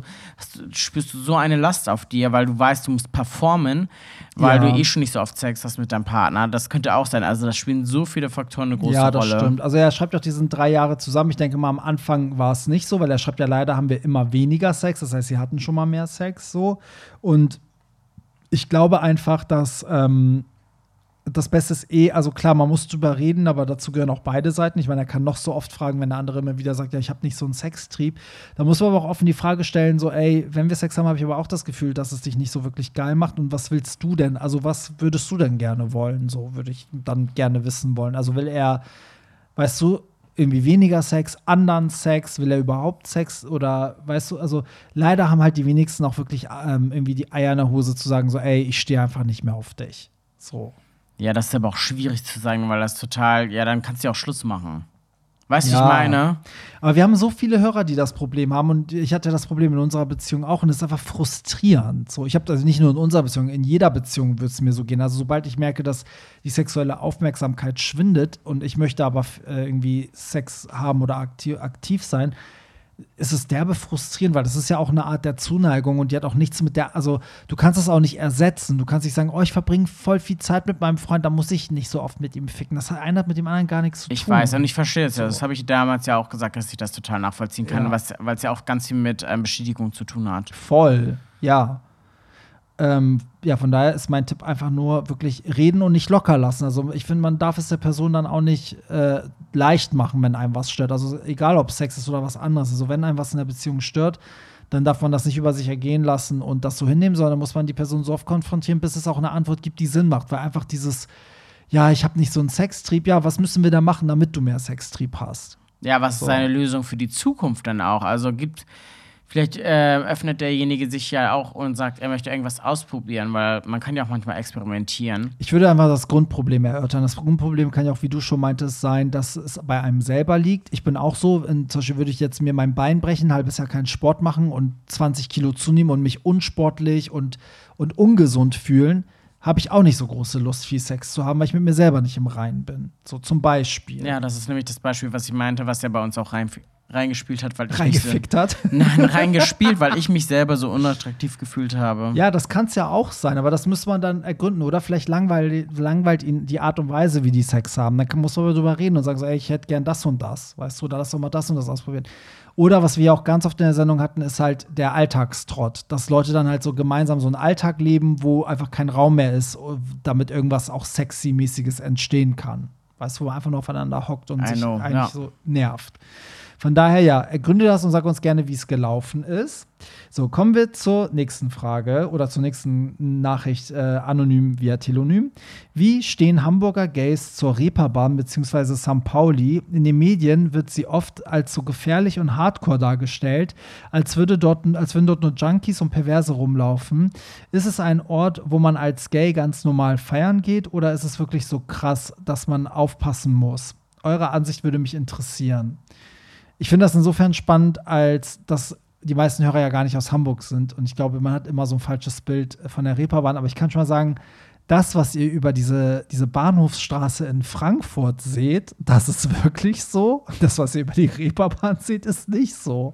spürst du so eine Last auf dir, weil du weißt, du musst performen, weil ja. du eh schon nicht so oft Sex hast mit deinem Partner. Das könnte auch sein. Also, da spielen so viele Faktoren eine große Rolle. Ja, das Rolle. stimmt. Also, er schreibt auch, die sind drei Jahre zusammen. Ich denke mal, am Anfang war es nicht so, weil er schreibt ja, leider haben wir immer weniger Sex. Das heißt, sie hatten schon mal mehr Sex so. Und ich glaube einfach, dass ähm, das Beste ist eh, also klar, man muss drüber reden, aber dazu gehören auch beide Seiten. Ich meine, er kann noch so oft fragen, wenn der andere immer wieder sagt, ja, ich habe nicht so einen Sextrieb. Da muss man aber auch offen die Frage stellen, so, ey, wenn wir Sex haben, habe ich aber auch das Gefühl, dass es dich nicht so wirklich geil macht. Und was willst du denn? Also, was würdest du denn gerne wollen? So würde ich dann gerne wissen wollen. Also, will er, weißt du, irgendwie weniger Sex, anderen Sex, will er überhaupt Sex oder weißt du, also leider haben halt die wenigsten auch wirklich ähm, irgendwie die Eier in der Hose zu sagen, so, ey, ich stehe einfach nicht mehr auf dich. So. Ja, das ist aber auch schwierig zu sagen, weil das total, ja, dann kannst du ja auch Schluss machen. Weißt du, Ja. ich meine? Aber wir haben so viele Hörer, die das Problem haben und ich hatte das Problem in unserer Beziehung auch und es ist einfach frustrierend. So, ich habe also nicht nur in unserer Beziehung, in jeder Beziehung wird es mir so gehen. Also sobald ich merke, dass die sexuelle Aufmerksamkeit schwindet und ich möchte aber äh, irgendwie Sex haben oder aktiv, aktiv sein, ist es derbe frustrierend, weil das ist ja auch eine Art der Zuneigung und die hat auch nichts mit der, also du kannst es auch nicht ersetzen. Du kannst nicht sagen, oh, ich verbringe voll viel Zeit mit meinem Freund, da muss ich nicht so oft mit ihm ficken. Das hat einer hat mit dem anderen gar nichts zu tun. Ich weiß und ich verstehe es ja. Das habe ich damals ja auch gesagt, dass ich das total nachvollziehen kann, Ja. weil es ja auch ganz viel mit ähm, Bestätigung zu tun hat. Voll, ja. Ähm, ja, von daher ist mein Tipp einfach nur wirklich reden und nicht locker lassen. Also ich finde, man darf es der Person dann auch nicht äh, leicht machen, wenn einem was stört. Also egal, ob Sex ist oder was anderes. Also wenn einem was in der Beziehung stört, dann darf man das nicht über sich ergehen lassen und das so hinnehmen, sondern muss man die Person so oft konfrontieren, bis es auch eine Antwort gibt, die Sinn macht. Weil einfach dieses, ja, ich habe nicht so einen Sextrieb, ja, was müssen wir da machen, damit du mehr Sextrieb hast? Ja, was So. ist eine Lösung für die Zukunft dann auch? Also gibt, vielleicht äh, öffnet derjenige sich ja auch und sagt, er möchte irgendwas ausprobieren, weil man kann ja auch manchmal experimentieren. Ich würde einfach das Grundproblem erörtern. Das Grundproblem kann ja auch, wie du schon meintest, sein, dass es bei einem selber liegt. Ich bin auch so, in, zum Beispiel würde ich jetzt mir mein Bein brechen, halbes Jahr keinen Sport machen und 20 Kilo zunehmen und mich unsportlich und, und ungesund fühlen, habe ich auch nicht so große Lust, viel Sex zu haben, weil ich mit mir selber nicht im Reinen bin. So zum Beispiel. Ja, das ist nämlich das Beispiel, was ich meinte, was ja bei uns auch rein, reingespielt hat, weil ich mich Reingefickt hat. So, nein, reingespielt, weil ich mich selber so unattraktiv gefühlt habe. Ja, das kann es ja auch sein, aber das müsste man dann ergründen. Oder vielleicht langweilt, langweilt ihn die Art und Weise, wie die Sex haben. Dann muss man darüber reden und sagen, so, ey, ich hätte gern das und das. Weißt du, oder lass doch mal das und das ausprobieren. Oder was wir ja auch ganz oft in der Sendung hatten, ist halt der Alltagstrott. Dass Leute dann halt so gemeinsam so einen Alltag leben, wo einfach kein Raum mehr ist, damit irgendwas auch Sexy-mäßiges entstehen kann. Weißt du, wo man einfach nur aufeinander hockt und I sich know, eigentlich ja. so nervt. Von daher, ja, ergründe das und sag uns gerne, wie es gelaufen ist. So, kommen wir zur nächsten Frage oder zur nächsten Nachricht, äh, anonym via Telonym. Wie stehen Hamburger Gays zur Reeperbahn bzw. St. Pauli? In den Medien wird sie oft als so gefährlich und hardcore dargestellt, als, würde dort, als würden dort nur Junkies und Perverse rumlaufen. Ist es ein Ort, wo man als Gay ganz normal feiern geht oder ist es wirklich so krass, dass man aufpassen muss? Eure Ansicht würde mich interessieren. Ich finde das insofern spannend, als dass die meisten Hörer ja gar nicht aus Hamburg sind. Und ich glaube, man hat immer so ein falsches Bild von der Reeperbahn. Aber ich kann schon mal sagen, das, was ihr über diese, diese Bahnhofsstraße in Frankfurt seht, das ist wirklich so. Das, was ihr über die Reeperbahn seht, ist nicht so.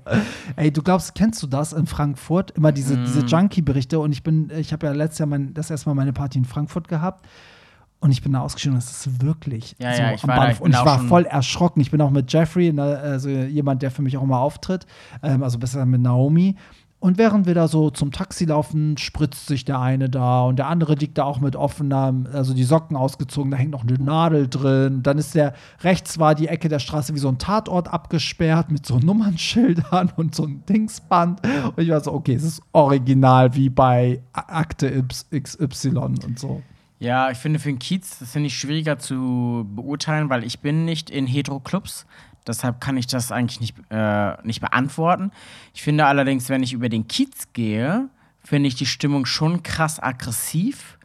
Ey, du glaubst, kennst du das in Frankfurt? Immer diese, diese Junkie-Berichte. Und ich bin, ich habe ja letztes Jahr mein, das erste Mal meine Party in Frankfurt gehabt. Und ich bin da ausgeschieden es ist wirklich Ja, so ja, ich am war da, Bahnhof. ich und ich war voll erschrocken. Ich bin auch mit Jeffrey, ne, also jemand, der für mich auch immer auftritt, ähm, also besser mit Naomi. Und während wir da so zum Taxi laufen, spritzt sich der eine da und der andere liegt da auch mit offener, also die Socken ausgezogen, da hängt noch eine Nadel drin. Dann ist der rechts war die Ecke der Straße wie so ein Tatort abgesperrt mit so Nummernschildern und so ein Dingsband. Und ich war so, okay, es ist original wie bei Akte XY und so. Ja, ich finde für den Kiez, das finde ich schwieriger zu beurteilen, weil ich bin nicht in Hetero-Clubs. Deshalb kann ich das eigentlich nicht, äh, nicht beantworten. Ich finde allerdings, wenn ich über den Kiez gehe, finde ich die Stimmung schon krass aggressiv.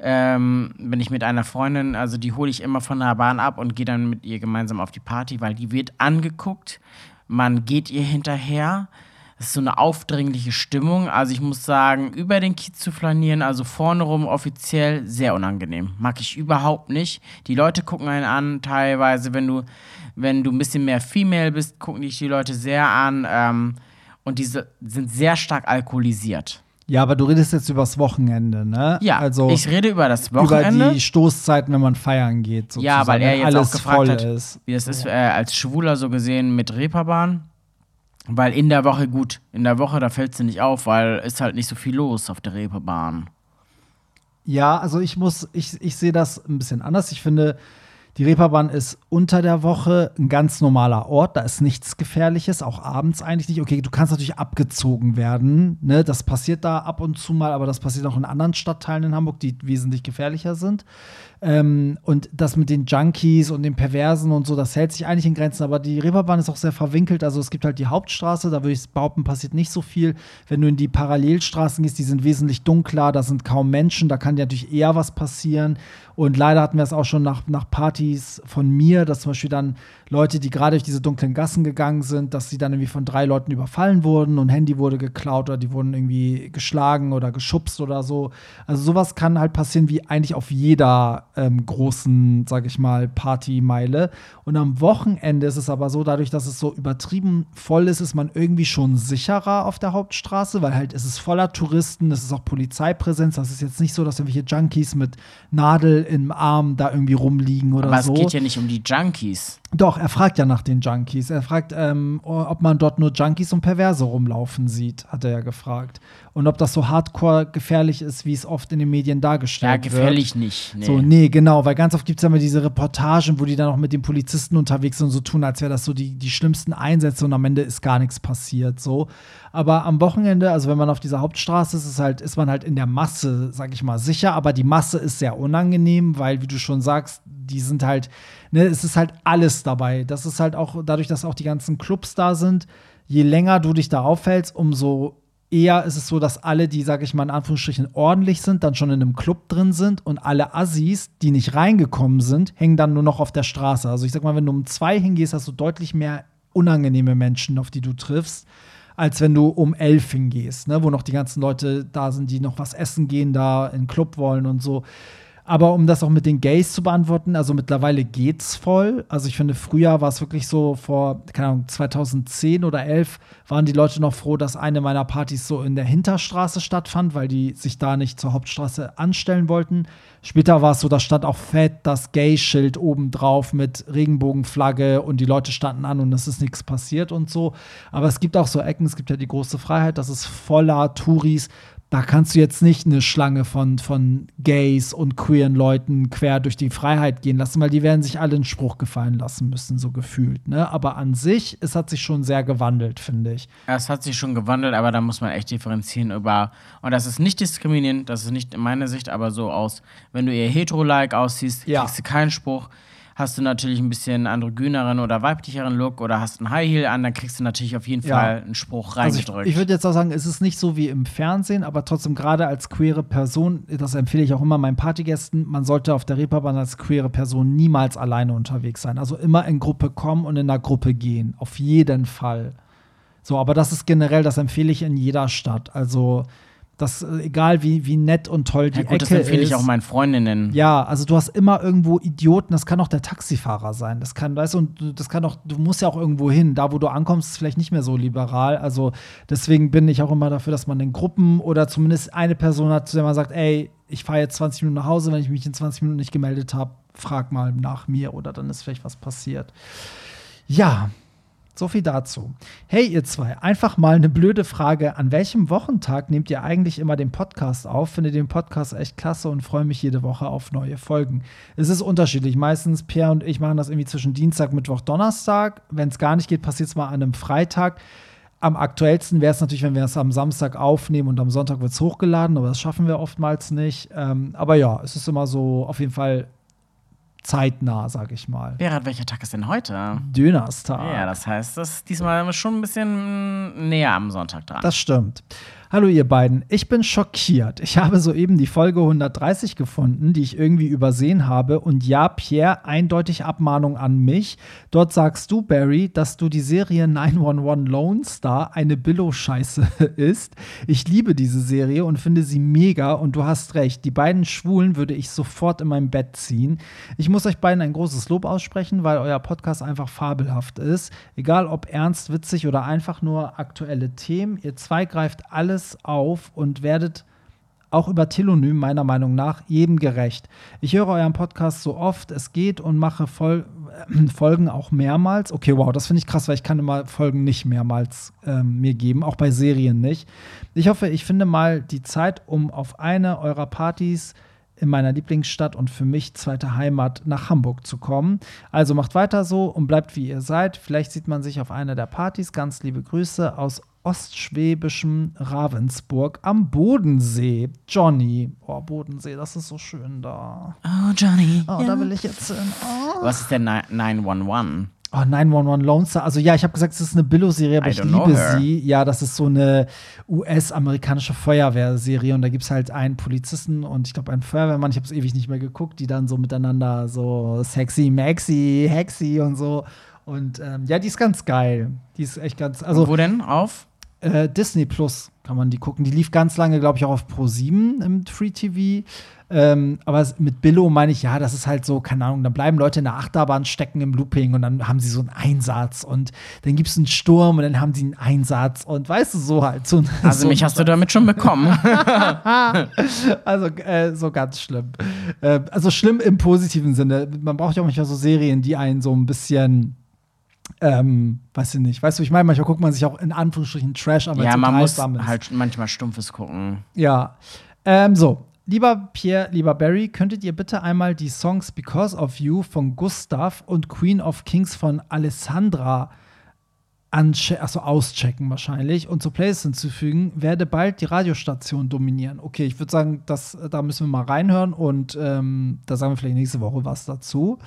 Ähm, wenn ich mit einer Freundin, also die hole ich immer von der Bahn ab und gehe dann mit ihr gemeinsam auf die Party, weil die wird angeguckt, man geht ihr hinterher. Es ist so eine aufdringliche Stimmung. Also ich muss sagen, über den Kiez zu flanieren, also vorne rum offiziell, sehr unangenehm. Mag ich überhaupt nicht. Die Leute gucken einen an, teilweise, wenn du, wenn du ein bisschen mehr Female bist, gucken dich die Leute sehr an. Ähm, und diese sind sehr stark alkoholisiert. Ja, aber du redest jetzt übers Wochenende, ne? Ja, also ich rede über das Wochenende. über die Stoßzeiten, wenn man feiern geht. Sozusagen, Ja, weil er jetzt alles auch gefragt hat, ist. wie das ist äh, als Schwuler so gesehen mit Reeperbahn. Weil in der Woche, gut, in der Woche, da fällt sie nicht auf, weil ist halt nicht so viel los auf der Reeperbahn. Ja, also ich muss, ich, ich sehe das ein bisschen anders. Ich finde, die Reeperbahn ist unter der Woche ein ganz normaler Ort. Da ist nichts Gefährliches, auch abends eigentlich nicht. Okay, du kannst natürlich abgezogen werden. Ne? Das passiert da ab und zu mal, aber das passiert auch in anderen Stadtteilen in Hamburg, die wesentlich gefährlicher sind. Ähm, und das mit den Junkies und den Perversen und so, das hält sich eigentlich in Grenzen. Aber die Reeperbahn ist auch sehr verwinkelt. Also es gibt halt die Hauptstraße, da würde ich behaupten, passiert nicht so viel. Wenn du in die Parallelstraßen gehst, die sind wesentlich dunkler, da sind kaum Menschen, da kann dir natürlich eher was passieren. Und leider hatten wir es auch schon nach, nach Partys von mir, dass zum Beispiel dann Leute, die gerade durch diese dunklen Gassen gegangen sind, dass sie dann irgendwie von drei Leuten überfallen wurden und Handy wurde geklaut oder die wurden irgendwie geschlagen oder geschubst oder so. Also sowas kann halt passieren wie eigentlich auf jeder ähm, großen, sag ich mal, Partymeile. Und am Wochenende ist es aber so, dadurch, dass es so übertrieben voll ist, ist man irgendwie schon sicherer auf der Hauptstraße, weil halt es ist voller Touristen, es ist auch Polizeipräsenz. Das ist jetzt nicht so, dass irgendwelche Junkies mit Nadel im Arm da irgendwie rumliegen oder Aber so. es geht ja nicht um die Junkies. Doch, er fragt ja nach den Junkies. Er fragt, ähm, ob man dort nur Junkies und Perverse rumlaufen sieht, hat er ja gefragt. Und ob das so hardcore gefährlich ist, wie es oft in den Medien Ja, dargestellt wird. gefährlich nicht. Nee. So, nee, genau, weil ganz oft gibt es ja immer diese Reportagen, wo die dann auch mit den Polizisten unterwegs sind und so tun, als wäre das so die, die schlimmsten Einsätze und am Ende ist gar nichts passiert. So. Aber am Wochenende, also wenn man auf dieser Hauptstraße ist, ist, halt, ist man halt in der Masse, sag ich mal, sicher, aber die Masse ist sehr unangenehm, weil, wie du schon sagst, die sind halt, ne, es ist halt alles dabei. Das ist halt auch, dadurch, dass auch die ganzen Clubs da sind, je länger du dich da aufhältst, umso eher ist es so, dass alle, die, sag ich mal, in Anführungsstrichen ordentlich sind, dann schon in einem Club drin sind und alle Assis, die nicht reingekommen sind, hängen dann nur noch auf der Straße. Also ich sag mal, wenn du um zwei hingehst, hast du deutlich mehr unangenehme Menschen, auf die du triffst, als wenn du um elf hingehst, ne? wo noch die ganzen Leute da sind, die noch was essen gehen, da in den Club wollen und so. Aber um das auch mit den Gays zu beantworten, also mittlerweile geht's voll. Also ich finde, früher war es wirklich so, vor, keine Ahnung, 2010 oder 11 waren die Leute noch froh, dass eine meiner Partys so in der Hinterstraße stattfand, weil die sich da nicht zur Hauptstraße anstellen wollten. Später war es so, da stand auch fett das Gay-Schild oben drauf mit Regenbogenflagge und die Leute standen an und es ist nichts passiert und so. Aber es gibt auch so Ecken, es gibt ja die große Freiheit, das ist voller Touris da kannst du jetzt nicht eine Schlange von, von Gays und queeren Leuten quer durch die Freiheit gehen lassen, weil die werden sich alle einen Spruch gefallen lassen müssen, so gefühlt. Ne? Aber an sich, es hat sich schon sehr gewandelt, finde ich. Es hat sich schon gewandelt, aber da muss man echt differenzieren über. Und das ist nicht diskriminierend, das ist nicht in meiner Sicht, aber so aus, wenn du eher hetero-like aussiehst, Ja. kriegst du keinen Spruch. Hast du natürlich ein bisschen androgyneren oder weiblicheren Look oder hast einen High Heel an, dann kriegst du natürlich auf jeden Ja. Fall einen Spruch Also ich, reingedrückt. ich würde jetzt auch sagen, es ist nicht so wie im Fernsehen, aber trotzdem gerade als queere Person, das empfehle ich auch immer meinen Partygästen, man sollte auf der Reeperbahn als queere Person niemals alleine unterwegs sein. Also immer in Gruppe kommen und in einer Gruppe gehen. Auf jeden Fall. So, aber das ist generell, das empfehle ich in jeder Stadt. Also das, äh, egal wie, wie nett und toll die ja, gut, das Ecke empfehle ist. ich auch meinen Freundinnen. Ja, also du hast immer irgendwo Idioten, das kann auch der Taxifahrer sein. Das kann, weißt du- das kann auch, du musst ja auch irgendwo hin. Da, wo du ankommst, ist vielleicht nicht mehr so liberal. Also deswegen bin ich auch immer dafür, dass man in Gruppen oder zumindest eine Person hat, zu der man sagt, ey, ich fahre jetzt 20 Minuten nach Hause, wenn ich mich in 20 Minuten nicht gemeldet habe, frag mal nach mir oder dann ist vielleicht was passiert. Ja, so viel dazu. Hey, ihr zwei, einfach mal eine blöde Frage. An welchem Wochentag nehmt ihr eigentlich immer den Podcast auf? Finde den Podcast echt klasse und freue mich jede Woche auf neue Folgen. Es ist unterschiedlich. Meistens, Pierre und ich machen das irgendwie zwischen Dienstag, Mittwoch, Donnerstag. Wenn es gar nicht geht, passiert es mal an einem Freitag. Am aktuellsten wäre es natürlich, wenn wir es am Samstag aufnehmen und am Sonntag wird es hochgeladen, aber das schaffen wir oftmals nicht. Ähm, aber ja, es ist immer so auf jeden Fall zeitnah, sag ich mal. Berat, welcher Tag ist denn heute? Dönerstag. Ja, das heißt, das ist diesmal schon ein bisschen näher am Sonntag dran. Das stimmt. Hallo ihr beiden, ich bin schockiert. Ich habe soeben die Folge 130 gefunden, die ich irgendwie übersehen habe. Und ja, Pierre, eindeutig Abmahnung an mich. Dort sagst du, Barry, dass du die Serie 911 Lone Star eine Billo-Scheiße ist. Ich liebe diese Serie und finde sie mega. Und du hast recht, die beiden Schwulen würde ich sofort in mein Bett ziehen. Ich muss euch beiden ein großes Lob aussprechen, weil euer Podcast einfach fabelhaft ist. Egal ob ernst, witzig oder einfach nur aktuelle Themen, ihr zwei greift alles auf und werdet auch über Telonym meiner Meinung nach jedem gerecht. Ich höre euren Podcast so oft es geht und mache Fol äh, Folgen auch mehrmals. Okay, wow, das finde ich krass, weil ich kann immer Folgen nicht mehrmals ähm, mir geben, auch bei Serien nicht. Ich hoffe, ich finde mal die Zeit, um auf eine eurer Partys in meiner Lieblingsstadt und für mich zweite Heimat nach Hamburg zu kommen. Also macht weiter so und bleibt wie ihr seid. Vielleicht sieht man sich auf einer der Partys. Ganz liebe Grüße aus ostschwäbischem Ravensburg am Bodensee. Johnny. Oh, Bodensee, das ist so schön da. oh, Johnny. Oh, da will ich jetzt hin. Oh. Was ist denn Ni- 911? Oh, 911 Lone Star. Also ja, ich habe gesagt, es ist eine Billo-Serie, aber I ich liebe sie. Ja, das ist so eine US-amerikanische Feuerwehrserie und da gibt es halt einen Polizisten und ich glaube einen Feuerwehrmann, ich habe es ewig nicht mehr geguckt, die dann so miteinander so sexy, maxi, hexy und so. Und ähm, ja, die ist ganz geil. Die ist echt ganz. Also, Wo denn? Auf? Äh, Disney Plus kann man die gucken. Die lief ganz lange, glaube ich, auch auf Pro 7 im Free TV. Ähm, aber mit Billo meine ich, ja, das ist halt so, keine Ahnung, dann bleiben Leute in der Achterbahn stecken im Looping und dann haben sie so einen Einsatz und dann gibt es einen Sturm und dann haben sie einen Einsatz und weißt du, so halt. So, also so mich hast du damit schon bekommen. also äh, so ganz schlimm. Äh, also schlimm im positiven Sinne. Man braucht ja auch manchmal so Serien, die einen so ein bisschen ähm, weiß ich nicht. Weißt du, ich meine, manchmal guckt man sich auch in Anführungsstrichen Trash an, weil ja, so man muss ist. halt manchmal Stumpfes gucken. Ja. Ähm, so, lieber Pierre, lieber Barry, könntet ihr bitte einmal die Songs Because of You von Gustav und Queen of Kings von Alessandra also auschecken wahrscheinlich und zur Playlist hinzufügen, werde bald die Radiostation dominieren. Okay, ich würde sagen, das, da müssen wir mal reinhören und ähm, da sagen wir vielleicht nächste Woche was dazu.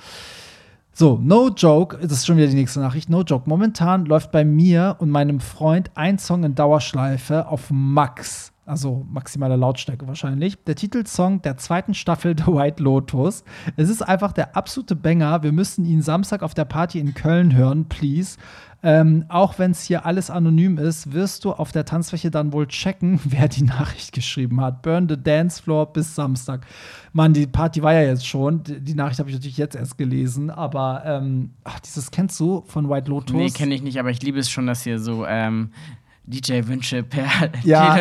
So, no joke, das ist schon wieder die nächste Nachricht. No joke. Momentan läuft bei mir und meinem Freund ein Song in Dauerschleife auf Max. Also maximale Lautstärke wahrscheinlich. Der Titelsong der zweiten Staffel The White Lotus. Es ist einfach der absolute Banger. Wir müssen ihn Samstag auf der Party in Köln hören, please. Ähm, auch wenn es hier alles anonym ist, wirst du auf der Tanzfläche dann wohl checken, wer die Nachricht geschrieben hat. Burn the Dance Floor bis Samstag. Mann, die Party war ja jetzt schon. Die, Nachricht habe ich natürlich jetzt erst gelesen. Aber ähm, ach, dieses kennst du von White Lotus? Nee, kenne ich nicht, aber ich liebe es schon, dass hier so ähm, DJ-Wünsche per Ja,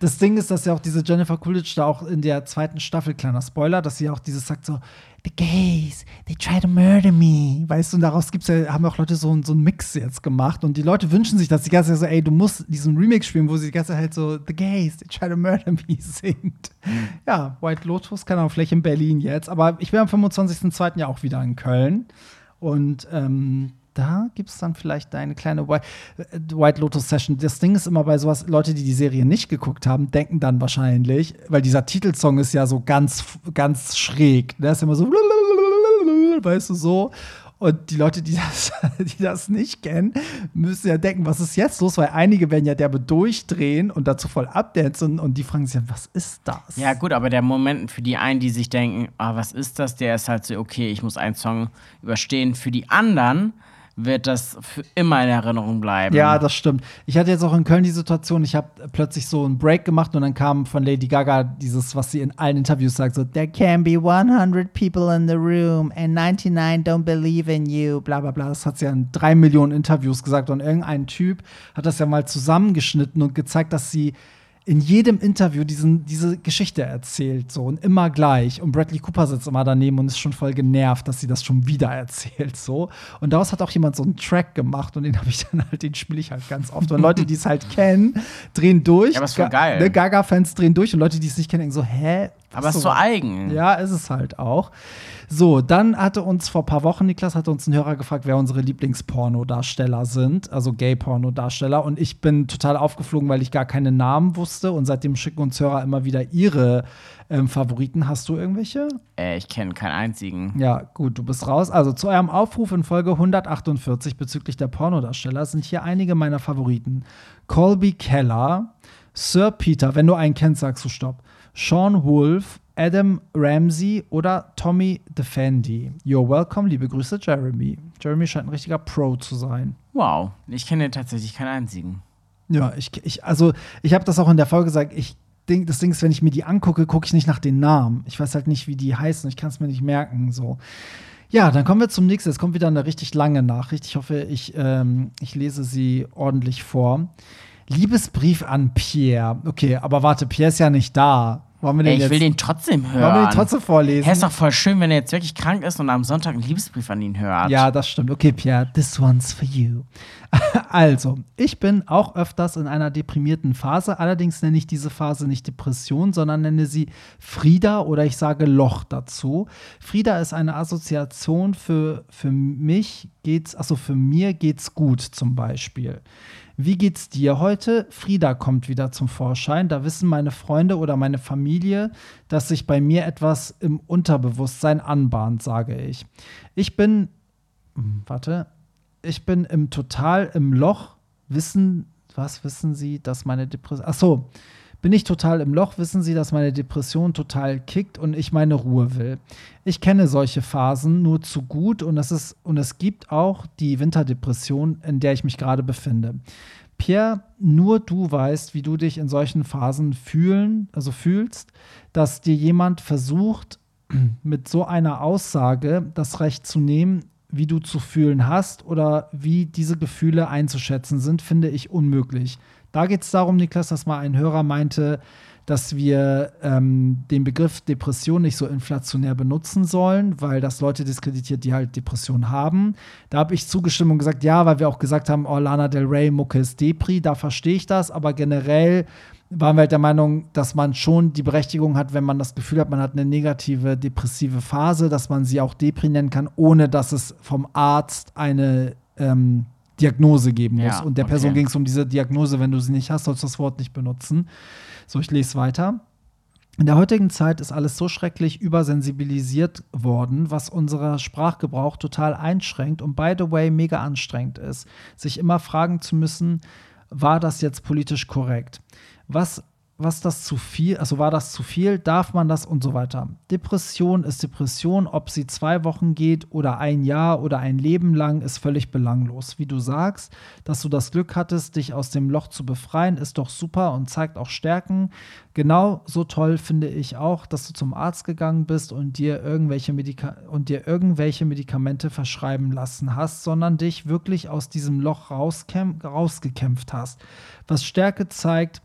das Ding ist, dass ja auch diese Jennifer Coolidge da auch in der zweiten Staffel, kleiner Spoiler, dass sie auch dieses sagt so, the gays, they try to murder me. Weißt du, und daraus gibt's ja, haben auch Leute so, so einen Mix jetzt gemacht. Und die Leute wünschen sich, dass die ganze Zeit so, ey, du musst diesen Remix spielen, wo sie die ganze Zeit halt so, the gays, they try to murder me singt. Mhm. Ja, White Lotus, keine Ahnung, vielleicht in Berlin jetzt. Aber ich wäre am 25.02. ja auch wieder in Köln. Und ähm, da gibt es dann vielleicht eine kleine White, äh, White Lotus Session. Das Ding ist immer bei sowas, Leute, die die Serie nicht geguckt haben, denken dann wahrscheinlich, weil dieser Titelsong ist ja so ganz, ganz schräg. Der ist immer so, weißt du, so. Und die Leute, die das, die das nicht kennen, müssen ja denken, was ist jetzt los? Weil einige werden ja derbe durchdrehen und dazu voll abdancen und die fragen sich ja, was ist das? Ja, gut, aber der Moment für die einen, die sich denken, ah, was ist das, der ist halt so, okay, ich muss einen Song überstehen. Für die anderen wird das für immer in Erinnerung bleiben. Ja, das stimmt. Ich hatte jetzt auch in Köln die Situation, ich habe plötzlich so einen Break gemacht und dann kam von Lady Gaga dieses, was sie in allen Interviews sagt, so There can be 100 people in the room and 99 don't believe in you, bla bla bla. Das hat sie ja in drei Millionen Interviews gesagt und irgendein Typ hat das ja mal zusammengeschnitten und gezeigt, dass sie in jedem Interview diesen, diese Geschichte erzählt, so und immer gleich. Und Bradley Cooper sitzt immer daneben und ist schon voll genervt, dass sie das schon wieder erzählt, so. Und daraus hat auch jemand so einen Track gemacht und den habe ich dann halt, den spiele ich halt ganz oft. Und Leute, die es halt kennen, drehen durch. Ja, aber ist voll geil. Ne, Gaga-Fans drehen durch und Leute, die es nicht kennen, denken so, hä? Aber es ist so eigen. Ja, ist es halt auch. So, dann hatte uns vor ein paar Wochen, Niklas, hatte uns ein Hörer gefragt, wer unsere Lieblingspornodarsteller sind, also Gay-Pornodarsteller. Und ich bin total aufgeflogen, weil ich gar keine Namen wusste. Und seitdem schicken uns Hörer immer wieder ihre ähm, Favoriten. Hast du irgendwelche? Äh, ich kenne keinen einzigen. Ja, gut, du bist raus. Also zu eurem Aufruf in Folge 148 bezüglich der Pornodarsteller sind hier einige meiner Favoriten. Colby Keller, Sir Peter, wenn du einen kennst, sagst du Stopp. Sean Wolf, Adam Ramsey oder Tommy Defendi. You're welcome, liebe Grüße, Jeremy. Jeremy scheint ein richtiger Pro zu sein. Wow, ich kenne tatsächlich keinen einzigen. Ja, ich, ich also ich habe das auch in der Folge gesagt, ich denk, das Ding ist, wenn ich mir die angucke, gucke ich nicht nach den Namen. Ich weiß halt nicht, wie die heißen, ich kann es mir nicht merken. So. Ja, dann kommen wir zum nächsten. Es kommt wieder eine richtig lange Nachricht. Ich hoffe, ich, ähm, ich lese sie ordentlich vor. Liebesbrief an Pierre. Okay, aber warte, Pierre ist ja nicht da. Wollen wir den Ey, ich jetzt, will den trotzdem hören. Wollen wir den trotzdem vorlesen? Er ist doch voll schön, wenn er jetzt wirklich krank ist und am Sonntag einen Liebesbrief an ihn hört. Ja, das stimmt. Okay, Pierre, this one's for you. also, ich bin auch öfters in einer deprimierten Phase. Allerdings nenne ich diese Phase nicht Depression, sondern nenne sie Frieda oder ich sage Loch dazu. Frieda ist eine Assoziation für, für mich geht's, also für mir geht's gut zum Beispiel. Wie geht's dir heute? Frieda kommt wieder zum Vorschein. Da wissen meine Freunde oder meine Familie, dass sich bei mir etwas im Unterbewusstsein anbahnt, sage ich. Ich bin, hm, warte, ich bin im total im Loch. Wissen, was wissen Sie, dass meine Depression, ach so, Bin ich total im Loch, wissen Sie, dass meine Depression total kickt und ich meine Ruhe will. Ich kenne solche Phasen nur zu gut und es, ist, und es gibt auch die Winterdepression, in der ich mich gerade befinde. Pierre, nur du weißt, wie du dich in solchen Phasen fühlen, also fühlst, dass dir jemand versucht, mit so einer Aussage das Recht zu nehmen, wie du zu fühlen hast oder wie diese Gefühle einzuschätzen sind, finde ich unmöglich. Da geht es darum, Niklas, dass mal ein Hörer meinte, dass wir ähm, den Begriff Depression nicht so inflationär benutzen sollen, weil das Leute diskreditiert, die halt Depression haben. Da habe ich zugestimmt und gesagt, ja, weil wir auch gesagt haben, oh, Lana Del Rey, Mucke ist Depri, da verstehe ich das, aber generell waren wir halt der Meinung, dass man schon die Berechtigung hat, wenn man das Gefühl hat, man hat eine negative, depressive Phase, dass man sie auch Depri nennen kann, ohne dass es vom Arzt eine ähm, Diagnose geben muss. Ja, und der Person ging es um diese Diagnose, wenn du sie nicht hast, sollst du das Wort nicht benutzen. So, ich lese weiter. In der heutigen Zeit ist alles so schrecklich übersensibilisiert worden, was unser Sprachgebrauch total einschränkt und by the way mega anstrengend ist, sich immer fragen zu müssen, war das jetzt politisch korrekt? Was was das zu viel, also war das zu viel, darf man das und so weiter. Depression ist Depression, ob sie zwei Wochen geht oder ein Jahr oder ein Leben lang, ist völlig belanglos. Wie du sagst, dass du das Glück hattest, dich aus dem Loch zu befreien, ist doch super und zeigt auch Stärken. Genau so toll finde ich auch, dass du zum Arzt gegangen bist und dir irgendwelche, Medika und dir irgendwelche Medikamente verschreiben lassen hast, sondern dich wirklich aus diesem Loch rausgekämpft hast. Was Stärke zeigt,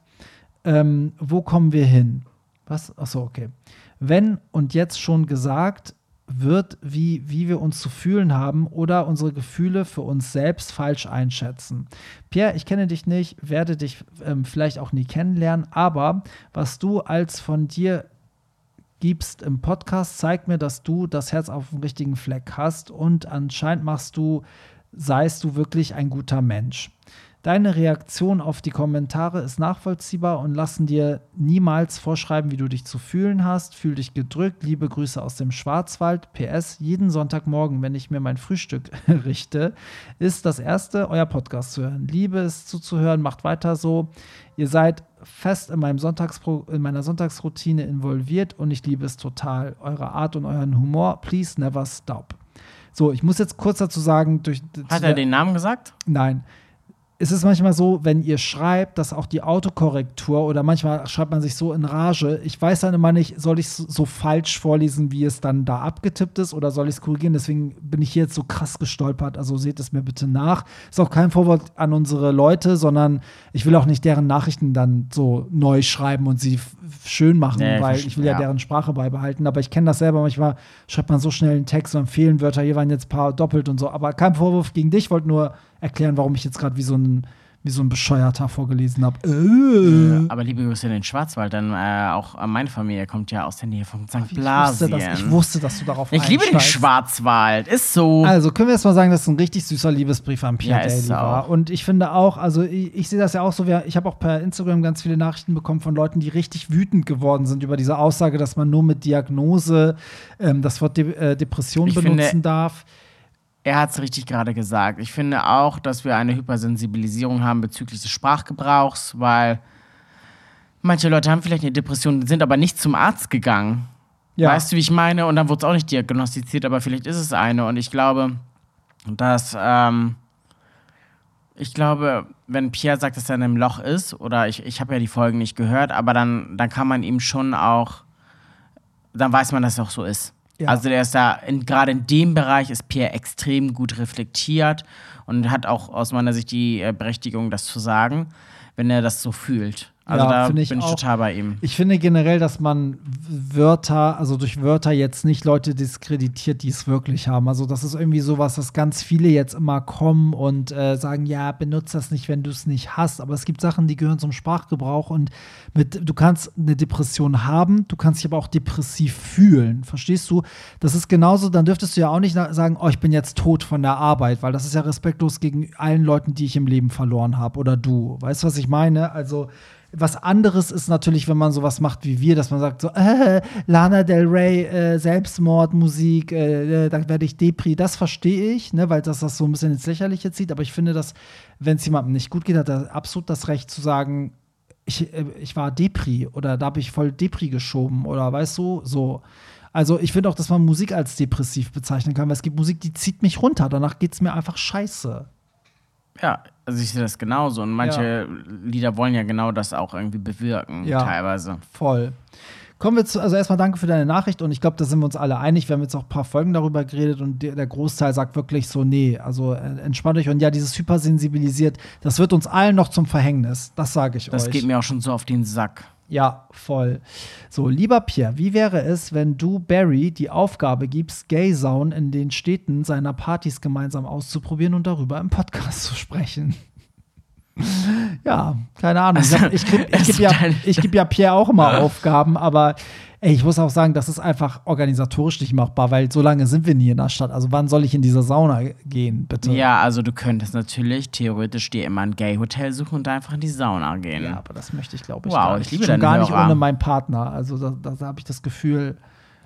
ähm, wo kommen wir hin? Was? Achso, okay. Wenn und jetzt schon gesagt wird, wie, wie wir uns zu fühlen haben oder unsere Gefühle für uns selbst falsch einschätzen. Pierre, ich kenne dich nicht, werde dich ähm, vielleicht auch nie kennenlernen, aber was du als von dir gibst im Podcast, zeigt mir, dass du das Herz auf dem richtigen Fleck hast und anscheinend machst du, seist du wirklich ein guter Mensch. Deine Reaktion auf die Kommentare ist nachvollziehbar und lassen dir niemals vorschreiben, wie du dich zu fühlen hast. Fühl dich gedrückt. Liebe Grüße aus dem Schwarzwald. PS, jeden Sonntagmorgen, wenn ich mir mein Frühstück richte, ist das erste, euer Podcast zu hören. Liebe es zuzuhören, macht weiter so. Ihr seid fest in, meinem Sonntagspro in meiner Sonntagsroutine involviert und ich liebe es total. Eure Art und euren Humor. Please never stop. So, ich muss jetzt kurz dazu sagen, durch. Hat er den Namen gesagt? Nein ist es manchmal so, wenn ihr schreibt, dass auch die Autokorrektur oder manchmal schreibt man sich so in Rage, ich weiß dann immer nicht, soll ich es so falsch vorlesen, wie es dann da abgetippt ist oder soll ich es korrigieren? Deswegen bin ich hier jetzt so krass gestolpert. Also seht es mir bitte nach. Ist auch kein Vorwort an unsere Leute, sondern ich will auch nicht deren Nachrichten dann so neu schreiben und sie schön machen, nee, weil ich will ja, ja, deren Sprache beibehalten. Aber ich kenne das selber. Manchmal schreibt man so schnell einen Text und fehlen Wörter. Hier waren jetzt ein paar doppelt und so. Aber kein Vorwurf gegen dich. Ich wollte nur erklären, warum ich jetzt gerade wie so ein wie so ein Bescheuerter vorgelesen habe. Äh. aber liebe Grüße in den Schwarzwald, denn äh, auch meine Familie kommt ja aus der Nähe von St. Blasien. Ich wusste, dass, ich wusste, dass du darauf Ich liebe den Schwarzwald, ist so. Also können wir jetzt mal sagen, dass es ein richtig süßer Liebesbrief an Pierre ja, Daly war. Und ich finde auch, also ich, ich sehe das ja auch so, ich habe auch per Instagram ganz viele Nachrichten bekommen von Leuten, die richtig wütend geworden sind über diese Aussage, dass man nur mit Diagnose ähm, das Wort De äh, Depression ich benutzen finde, darf er hat es richtig gerade gesagt. Ich finde auch, dass wir eine Hypersensibilisierung haben bezüglich des Sprachgebrauchs, weil manche Leute haben vielleicht eine Depression, sind aber nicht zum Arzt gegangen. Ja. Weißt du, wie ich meine? Und dann wurde es auch nicht diagnostiziert, aber vielleicht ist es eine. Und ich glaube, dass, ähm, ich glaube, wenn Pierre sagt, dass er in einem Loch ist, oder ich, ich habe ja die Folgen nicht gehört, aber dann, dann kann man ihm schon auch, dann weiß man, dass es auch so ist. Ja. Also der ist da, gerade in dem Bereich ist Pierre extrem gut reflektiert und hat auch aus meiner Sicht die äh, Berechtigung, das zu sagen, wenn er das so fühlt. Also ja, da ich bin ich auch. total bei ihm. Ich finde generell, dass man Wörter, also durch Wörter jetzt nicht Leute diskreditiert, die es wirklich haben. Also das ist irgendwie sowas, dass ganz viele jetzt immer kommen und äh, sagen, ja, benutze das nicht, wenn du es nicht hast. Aber es gibt Sachen, die gehören zum Sprachgebrauch und mit, du kannst eine Depression haben, du kannst dich aber auch depressiv fühlen. Verstehst du? Das ist genauso, dann dürftest du ja auch nicht sagen, oh, ich bin jetzt tot von der Arbeit, weil das ist ja respektlos gegen allen Leuten, die ich im Leben verloren habe oder du. Weißt du, was ich meine? Also was anderes ist natürlich, wenn man sowas macht wie wir, dass man sagt so, äh, Lana Del Rey, äh, Selbstmordmusik, äh, äh, da werde ich Depri. Das verstehe ich, ne, weil das das so ein bisschen ins Lächerliche zieht. Aber ich finde, dass, wenn es jemandem nicht gut geht, hat er absolut das Recht zu sagen, ich, äh, ich war Depri oder da habe ich voll Depri geschoben oder weißt du, so. Also ich finde auch, dass man Musik als depressiv bezeichnen kann, weil es gibt Musik, die zieht mich runter. Danach geht es mir einfach scheiße. Ja, also ich sehe das genauso. Und manche Lieder wollen ja genau das auch irgendwie bewirken, Ja. teilweise. Voll. Kommen wir zu, also erstmal danke für deine Nachricht und ich glaube, da sind wir uns alle einig. Wir haben jetzt auch ein paar Folgen darüber geredet und der, Großteil sagt wirklich so, nee, also äh, entspannt euch und ja, dieses hypersensibilisiert, das wird uns allen noch zum Verhängnis. Das sage ich Das euch. geht mir auch schon so auf den Sack. Ja, voll. So, lieber Pierre, wie wäre es, wenn du Barry die Aufgabe gibst, Gay-Saunen in den Städten seiner Partys gemeinsam auszuprobieren und darüber im Podcast zu sprechen? ja, keine Ahnung. Ich, hab- ich gebe ich Also ja, ich geb ja Pierre auch immer Aufgaben, aber ey, ich muss auch sagen, das ist einfach organisatorisch nicht machbar, weil so lange sind wir nie in der Stadt. Also wann soll ich in diese Sauna gehen, bitte? Ja, also du könntest natürlich theoretisch dir immer ein Gay-Hotel suchen und einfach in die Sauna gehen. Ja, aber das möchte ich, glaube ich, Wow, gar ich nicht. liebe Schon gar nicht Hörer. ohne meinen Partner. Also da, da habe ich das Gefühl,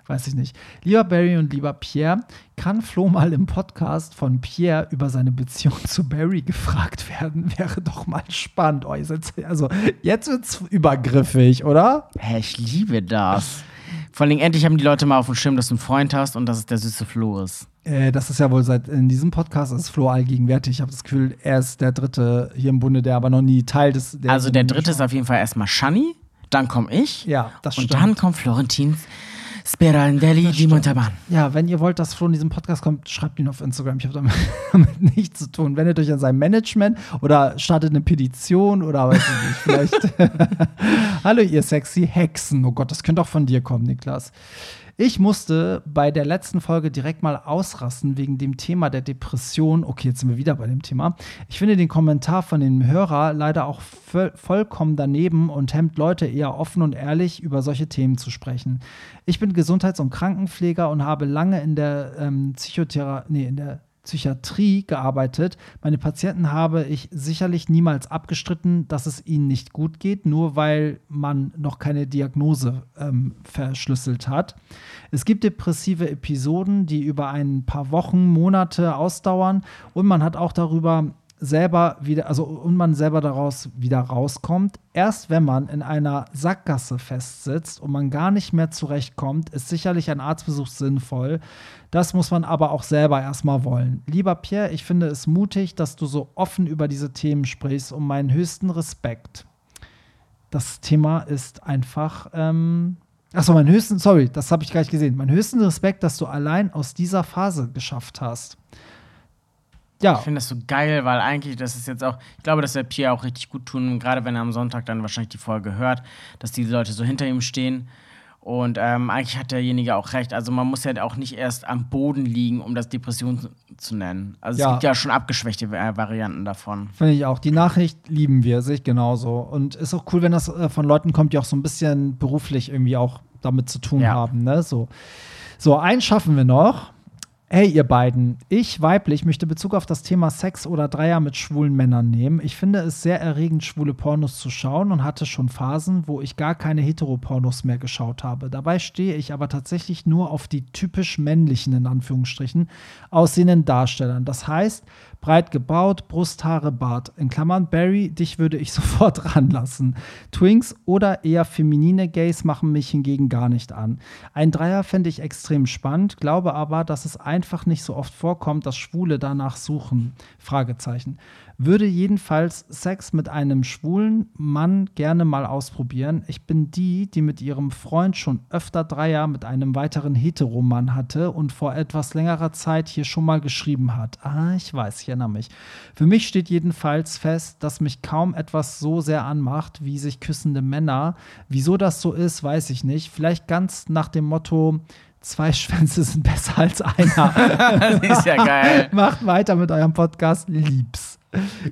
weiß ich nicht. Lieber Barry und lieber Pierre, kann Flo mal im Podcast von Pierre über seine Beziehung zu Barry gefragt werden? Wäre doch mal spannend. Oh, seid, also jetzt wird's übergriffig, oder? Hä, ich liebe das. Vor allem endlich haben die Leute mal auf dem Schirm, dass du einen Freund hast und dass es der süße Flo ist. Äh, das ist ja wohl seit in diesem Podcast ist Flo allgegenwärtig. Ich habe das Gefühl, er ist der Dritte hier im Bunde, der aber noch nie Teil des. Der Also der dritte ist auf jeden Fall erstmal Shani, dann komme ich Ja, das und stimmt. dann kommt Florentin Sperandelli di Montalban. Ja, wenn ihr wollt, dass Flo in diesem Podcast kommt, schreibt ihn auf Instagram. Ich habe damit, damit nichts zu tun. Wendet euch an sein Management oder startet eine Petition oder weiß ich nicht, vielleicht. Hallo, ihr sexy Hexen. Oh Gott, das könnte auch von dir kommen, Niklas. Ich musste bei der letzten Folge direkt mal ausrasten wegen dem Thema der Depression. Okay, jetzt sind wir wieder bei dem Thema. Ich finde den Kommentar von dem Hörer leider auch voll, vollkommen daneben und hemmt Leute eher offen und ehrlich über solche Themen zu sprechen. Ich bin Gesundheits- und Krankenpfleger und habe lange in der ähm, Psychotherapie, nee, in der Psychiatrie gearbeitet. Meine Patienten habe ich sicherlich niemals abgestritten, dass es ihnen nicht gut geht, nur weil man noch keine Diagnose ähm, verschlüsselt hat. Es gibt depressive Episoden, die über ein paar Wochen, Monate ausdauern und man hat auch darüber selber wieder, also und man selber daraus wieder rauskommt. Erst wenn man in einer Sackgasse festsitzt und man gar nicht mehr zurechtkommt, ist sicherlich ein Arztbesuch sinnvoll. Das muss man aber auch selber erstmal wollen. Lieber Pierre, ich finde es mutig, dass du so offen über diese Themen sprichst und meinen höchsten Respekt. Das Thema ist einfach. Ähm Achso, mein höchsten, sorry, das habe ich gar nicht gesehen. Mein höchsten Respekt, dass du allein aus dieser Phase geschafft hast. Ja, Ich finde das so geil, weil eigentlich, das ist jetzt auch, ich glaube, das wird Pierre auch richtig gut tun, gerade wenn er am Sonntag dann wahrscheinlich die Folge hört, dass die Leute so hinter ihm stehen. Und ähm, eigentlich hat derjenige auch recht. Also man muss ja auch nicht erst am Boden liegen, um das Depression zu- nennen. Also Ja. es gibt ja schon abgeschwächte äh, Varianten davon. Finde ich auch. Die Nachricht lieben wir, sehe ich genauso. Und ist auch cool, wenn das äh, von Leuten kommt, die auch so ein bisschen beruflich irgendwie auch damit zu tun Ja. haben. Ne? So. so, eins schaffen wir noch. Hey, ihr beiden, ich weiblich möchte Bezug auf das Thema Sex oder Dreier mit schwulen Männern nehmen. Ich finde es sehr erregend, schwule Pornos zu schauen und hatte schon Phasen, wo ich gar keine Heteropornos mehr geschaut habe. Dabei stehe ich aber tatsächlich nur auf die typisch männlichen, in Anführungsstrichen, aussehenden Darstellern. Das heißt, breit gebaut, Brusthaare, Bart. In Klammern, Barry, dich würde ich sofort ranlassen. Twinks oder eher feminine Gays machen mich hingegen gar nicht an. Ein Dreier fände ich extrem spannend, glaube aber, dass es einfach nicht so oft vorkommt, dass Schwule danach suchen. Fragezeichen. Würde jedenfalls Sex mit einem schwulen Mann gerne mal ausprobieren. Ich bin die, die mit ihrem Freund schon öfter Dreier mit einem weiteren Heteromann hatte und vor etwas längerer Zeit hier schon mal geschrieben hat. Ah, ich weiß, ich erinnere mich. Für mich steht jedenfalls fest, dass mich kaum etwas so sehr anmacht, wie sich küssende Männer. Wieso das so ist, weiß ich nicht. Vielleicht ganz nach dem Motto, zwei Schwänze sind besser als einer. das ist ja geil. Macht weiter mit eurem Podcast. Liebs.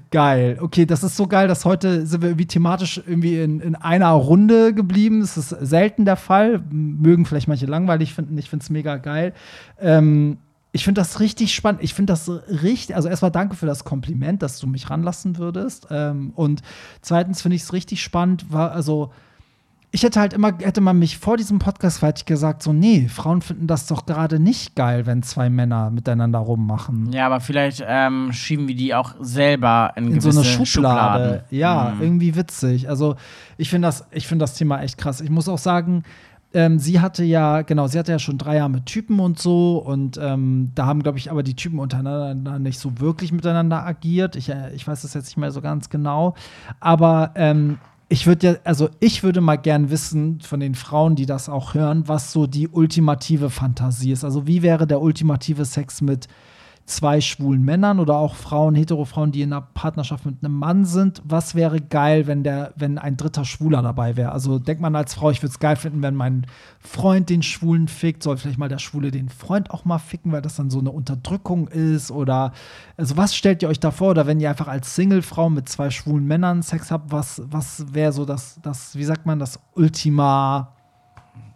Geil. Okay, das ist so geil, dass heute sind wir irgendwie thematisch irgendwie in, in einer Runde geblieben. Das ist selten der Fall. Mögen vielleicht manche langweilig finden. Ich finde es mega geil. Ähm, ich finde das richtig spannend. Ich finde das richtig. Also, erstmal danke für das Kompliment, dass du mich ranlassen würdest. Ähm, und zweitens finde ich es richtig spannend, war also ich hätte halt immer, hätte man mich vor diesem Podcast ich gesagt, so, nee, Frauen finden das doch gerade nicht geil, wenn zwei Männer miteinander rummachen. Ja, aber vielleicht ähm, schieben wir die auch selber in, in so eine Schublade. Schubladen. Ja, Mhm. irgendwie witzig. Also ich finde das, ich finde das Thema echt krass. Ich muss auch sagen, ähm, sie hatte ja, genau, sie hatte ja schon drei Jahre mit Typen und so und ähm, da haben, glaube ich, aber die Typen untereinander nicht so wirklich miteinander agiert. Ich, äh, ich weiß das jetzt nicht mehr so ganz genau. Aber ähm, ich würde ja, also ich würde mal gern wissen von den Frauen, die das auch hören, was so die ultimative Fantasie ist. Also wie wäre der ultimative Sex mit zwei schwulen Männern oder auch Frauen, Hetero-Frauen, die in einer Partnerschaft mit einem Mann sind. Was wäre geil, wenn der, wenn ein dritter Schwuler dabei wäre? Also denkt man als Frau, ich würde es geil finden, wenn mein Freund den Schwulen fickt, soll vielleicht mal der Schwule den Freund auch mal ficken, weil das dann so eine Unterdrückung ist oder also was stellt ihr euch da vor? Oder wenn ihr einfach als Single-Frau mit zwei schwulen Männern Sex habt, was, was wäre so das, das, wie sagt man, das Ultima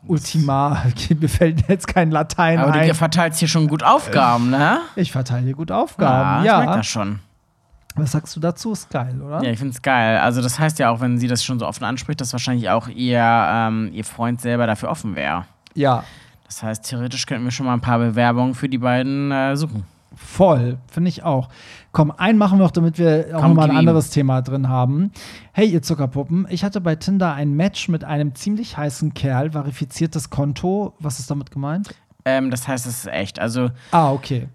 Ultima, mir fällt jetzt kein Latein Aber ein. du verteilst hier schon gut Aufgaben, ne? Ich verteile dir gut Aufgaben. ich merk Ja. das schon. Was sagst du dazu? Ist geil, oder? Ja, ich find's geil. Also das heißt ja auch, wenn sie das schon so offen anspricht, dass wahrscheinlich auch ihr, ähm, ihr Freund selber dafür offen wäre. Ja, Das heißt, theoretisch könnten wir schon mal ein paar Bewerbungen für die beiden äh, suchen. voll. Finde ich auch. Komm, einen machen wir noch, damit wir auch Komm, nochmal ein anderes Thema drin haben. Hey, ihr Zuckerpuppen, ich hatte bei Tinder ein Match mit einem ziemlich heißen Kerl, verifiziertes Konto. Was ist damit gemeint? Ähm, das heißt, es ist echt. Also, Ah, okay.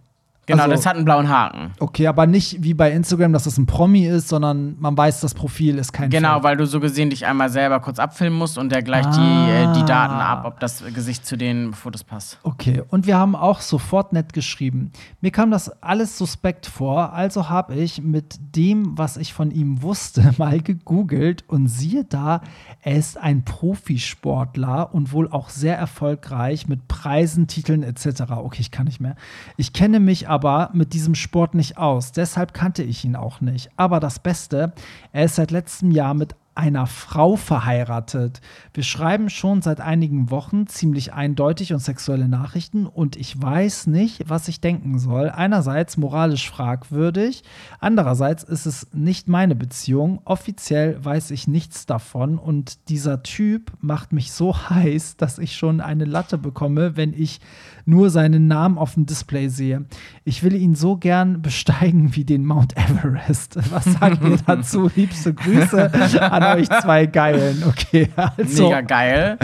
Genau, Also- das hat einen blauen Haken. Okay, aber nicht wie bei Instagram, dass es ein Promi ist, sondern man weiß, das Profil ist kein Genau, Fake. weil du so gesehen dich einmal selber kurz abfilmen musst und der gleicht die, Ah. äh, die Daten ab, ob das Gesicht zu den Fotos passt. Okay, und wir haben auch sofort nett geschrieben. Mir kam das alles suspekt vor, also habe ich mit dem, was ich von ihm wusste, mal gegoogelt und siehe da, er ist ein Profisportler und wohl auch sehr erfolgreich mit Preisen, Titeln etc. Okay, ich kann nicht mehr. Ich kenne mich aber mit diesem Sport nicht aus, deshalb kannte ich ihn auch nicht. Aber das Beste, er ist seit letztem Jahr mit einer Frau verheiratet. Wir schreiben schon seit einigen Wochen ziemlich eindeutig und sexuelle Nachrichten und ich weiß nicht, was ich denken soll. Einerseits moralisch fragwürdig, andererseits ist es nicht meine Beziehung. Offiziell weiß ich nichts davon und dieser Typ macht mich so heiß, dass ich schon eine Latte bekomme, wenn ich nur seinen Namen auf dem Display sehe. Ich will ihn so gern besteigen wie den Mount Everest. Was sagt ihr dazu? Liebste Grüße an euch zwei Geilen. Okay, also. Mega geil.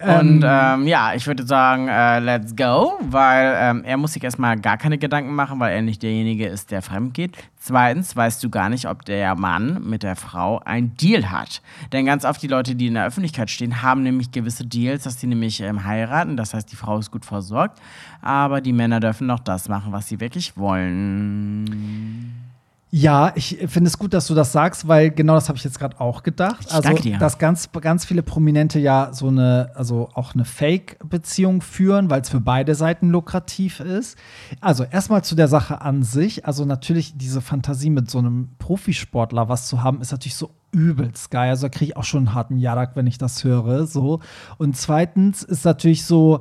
Und ähm, ja, ich würde sagen, äh, let's go, weil ähm, er muss sich erstmal gar keine Gedanken machen, weil er nicht derjenige ist, der fremd geht. Zweitens weißt du gar nicht, ob der Mann mit der Frau ein Deal hat. Denn ganz oft die Leute, die in der Öffentlichkeit stehen, haben nämlich gewisse Deals, dass sie nämlich ähm, heiraten. Das heißt, die Frau ist gut versorgt. Aber die Männer dürfen noch das machen, was sie wirklich wollen. Ja, ich finde es gut, dass du das sagst, weil genau das habe ich jetzt gerade auch gedacht. Ich also, danke dir. dass ganz, ganz viele Prominente ja so eine, also auch eine Fake-Beziehung führen, weil es für beide Seiten lukrativ ist. Also erstmal zu der Sache an sich. Also natürlich diese Fantasie mit so einem Profisportler was zu haben, ist natürlich so übelst geil. Also da kriege ich auch schon einen harten Jadak, wenn ich das höre. So. Und zweitens ist natürlich so,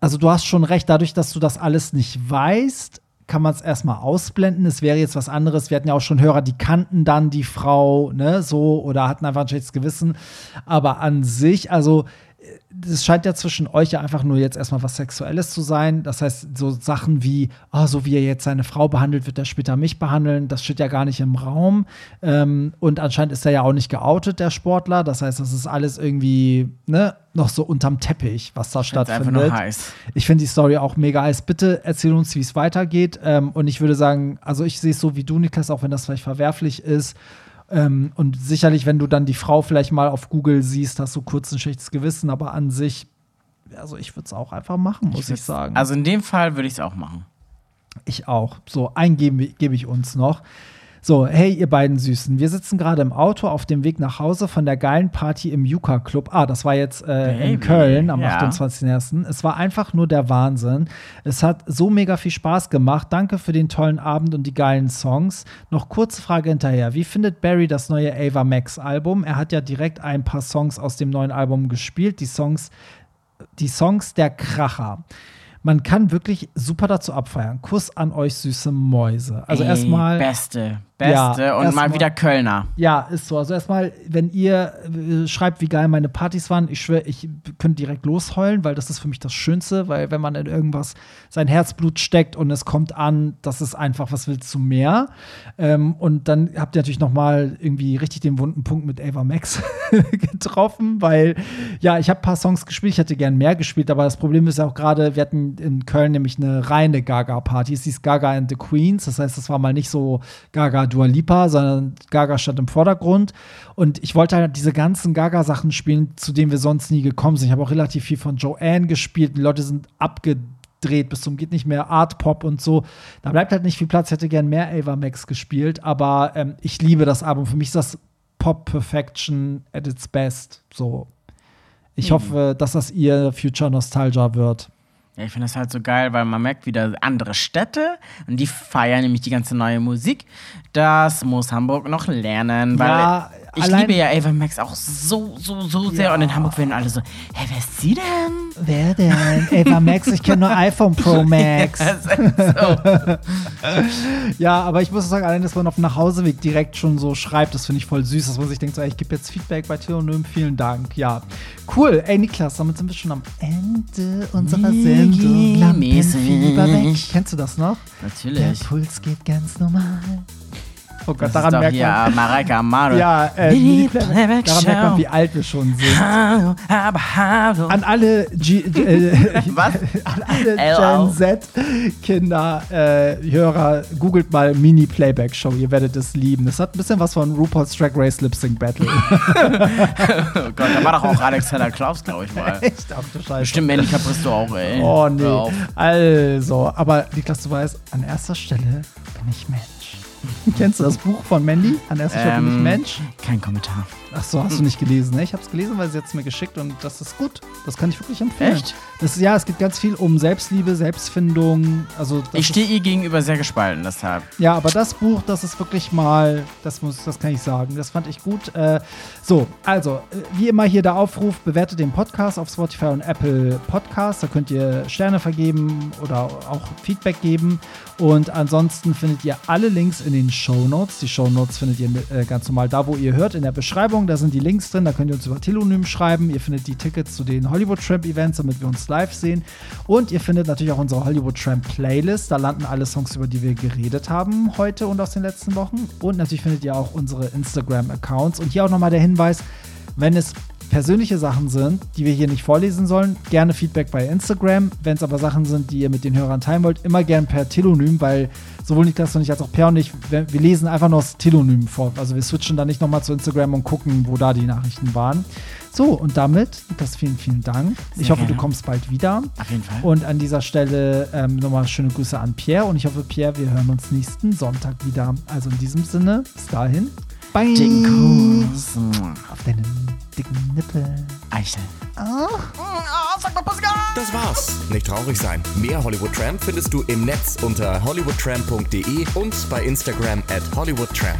also du hast schon recht, dadurch, dass du das alles nicht weißt, kann man es erstmal ausblenden. Es wäre jetzt was anderes. Wir hatten ja auch schon Hörer, die kannten dann die Frau, ne, so, oder hatten einfach ein schlechtes Gewissen. Aber an sich, also, das scheint ja zwischen euch ja einfach nur jetzt erstmal was Sexuelles zu sein. Das heißt, so Sachen wie, oh, so wie er jetzt seine Frau behandelt, wird er später mich behandeln, das steht ja gar nicht im Raum. Ähm, und anscheinend ist er ja auch nicht geoutet, der Sportler. Das heißt, das ist alles irgendwie, ne, noch so unterm Teppich, was da einfach stattfindet. Ich finde die Story auch mega heiß. Bitte erzähl uns, wie es weitergeht. Ähm, und ich würde sagen, also ich sehe es so wie du, Niklas, auch wenn das vielleicht verwerflich ist. Ähm, und sicherlich, wenn du dann die Frau vielleicht mal auf Google siehst, hast du kurz ein schlechtes Gewissen, aber an sich, also ich würde es auch einfach machen, muss ich, würd's- sagen. Also in dem Fall würde ich es auch machen. Ich auch. So, einen gebe gebe ich uns noch. So, hey, ihr beiden Süßen. Wir sitzen gerade im Auto auf dem Weg nach Hause von der geilen Party im Yuka Club. Ah, das war jetzt äh, in Köln am ja. 28.01. Es war einfach nur der Wahnsinn. Es hat so mega viel Spaß gemacht. Danke für den tollen Abend und die geilen Songs. Noch kurze Frage hinterher. Wie findet Barry das neue Ava Max Album? Er hat ja direkt ein paar Songs aus dem neuen Album gespielt. Die Songs, die Songs der Kracher. Man kann wirklich super dazu abfeiern. Kuss an euch, süße Mäuse. Also erstmal, Beste, Beste Ja, und mal wieder Kölner. Ja, ist so. Also erstmal, wenn ihr äh, schreibt, wie geil meine Partys waren, ich schwöre, ich könnte direkt losheulen, weil das ist für mich das Schönste, weil wenn man in irgendwas sein Herzblut steckt und es kommt an, das ist einfach, was willst du mehr? Ähm, und dann habt ihr natürlich noch mal irgendwie richtig den wunden Punkt mit Ava Max getroffen, weil ja, ich habe ein paar Songs gespielt, ich hätte gern mehr gespielt, aber das Problem ist ja auch gerade, wir hatten in Köln nämlich eine reine Gaga-Party, es hieß Gaga and the Queens, das heißt, es war mal nicht so Gaga Dua Lipa, sondern Gaga stand im Vordergrund und ich wollte halt diese ganzen Gaga-Sachen spielen, zu denen wir sonst nie gekommen sind. Ich habe auch relativ viel von Joanne gespielt, die Leute sind abgedreht bis zum geht nicht mehr Art Pop und so. Da bleibt halt nicht viel Platz. Ich hätte gern mehr Ava Max gespielt, aber ähm, ich liebe das Album. Für mich ist das Pop Perfection at its best. So. Ich hoffe, dass das ihr Future Nostalgia wird. Ja, ich finde das halt so geil, weil man merkt wieder andere Städte und die feiern nämlich die ganze neue Musik. Das muss Hamburg noch lernen, weil Ja, ich allein- liebe ja Ava Max auch so, so, so sehr. Ja. Und in Hamburg werden alle so, hä, wer ist sie denn? Wer denn? Ava Max, ich kenne nur iPhone Pro Max. So. Ja, aber ich muss sagen, allein, dass man auf dem Nachhauseweg direkt schon so schreibt, das finde ich voll süß, dass man sich denkt, so, ey, ich gebe jetzt Feedback bei Theonym, vielen Dank. Ja, cool. Ey, Niklas, damit sind wir schon am Ende unserer Sendung. Lampenfieber weg. Kennst du das noch? Der Natürlich. Puls geht ganz normal. Oh Gott, Das daran merkt man. äh, Mareike Amado. Ja, äh, Playback, Playback daran merkt man, wie alt wir schon sind. Hallo, aber hallo. An alle, G äh, Was? an alle LL. Gen Z-Kinder, äh, Hörer, googelt mal Mini-Playback-Show, ihr werdet es lieben. Das hat ein bisschen was von RuPaul's Drag Race Lip Sync Battle. Oh Gott, da war doch auch Alexander Klaus, glaube ich mal. Echt, ach du Scheiße. Bestimmt Mandy Capristo auch, ey. Oh nee. Also, aber Niklas, du weißt, an erster Stelle bin ich Mensch. Kennst du das Buch von Mandy? An erster Stelle bin ich Ähm, Mensch. Kein Kommentar. Ach so, hast du nicht gelesen, ne? Ich habe es gelesen, weil sie jetzt mir geschickt und das ist gut. Das kann ich wirklich empfehlen. Echt? Das, ja, es geht ganz viel um Selbstliebe, Selbstfindung. Also Ich stehe ihr gegenüber sehr gespalten, deshalb. Ja, aber das Buch, das ist wirklich mal, das muss, das kann ich sagen. Das fand ich gut. Äh, so, also, äh, wie immer hier der Aufruf, bewertet den Podcast auf Spotify und Apple Podcasts. Da könnt ihr Sterne vergeben oder auch Feedback geben. Und ansonsten findet ihr alle Links in den Show Notes. Die Show Notes findet ihr äh, ganz normal da, wo ihr hört, in der Beschreibung. Da sind die Links drin. Da könnt ihr uns über Telonym schreiben. Ihr findet die Tickets zu den Hollywood Tramp Events, damit wir uns live sehen. Und ihr findet natürlich auch unsere Hollywood Tramp Playlist. Da landen alle Songs, über die wir geredet haben heute und aus den letzten Wochen. Und natürlich findet ihr auch unsere Instagram-Accounts. Und hier auch nochmal der Hinweis, wenn es persönliche Sachen sind, die wir hier nicht vorlesen sollen, gerne Feedback bei Instagram. Wenn es aber Sachen sind, die ihr mit den Hörern teilen wollt, immer gern per Telonym, weil sowohl Niklas und ich als auch Per und ich, wir, wir lesen einfach nur das Telonym vor. Also wir switchen da nicht nochmal zu Instagram und gucken, wo da die Nachrichten waren. So, und damit, Niklas, vielen, vielen Dank. ich Sehr hoffe, du gerne. kommst bald wieder. Auf jeden Fall. Und an dieser Stelle ähm, nochmal schöne Grüße an Pierre. Und ich hoffe, Pierre, wir hören uns nächsten Sonntag wieder. Also in diesem Sinne, bis dahin. Bye. Dicken Kuss. Auf deinen dicken Nippel. Eichel. Das war's. Nicht traurig sein. Mehr Hollywood Tramp findest du im Netz unter hollywoodtramp.de und bei Instagram at hollywoodtramp.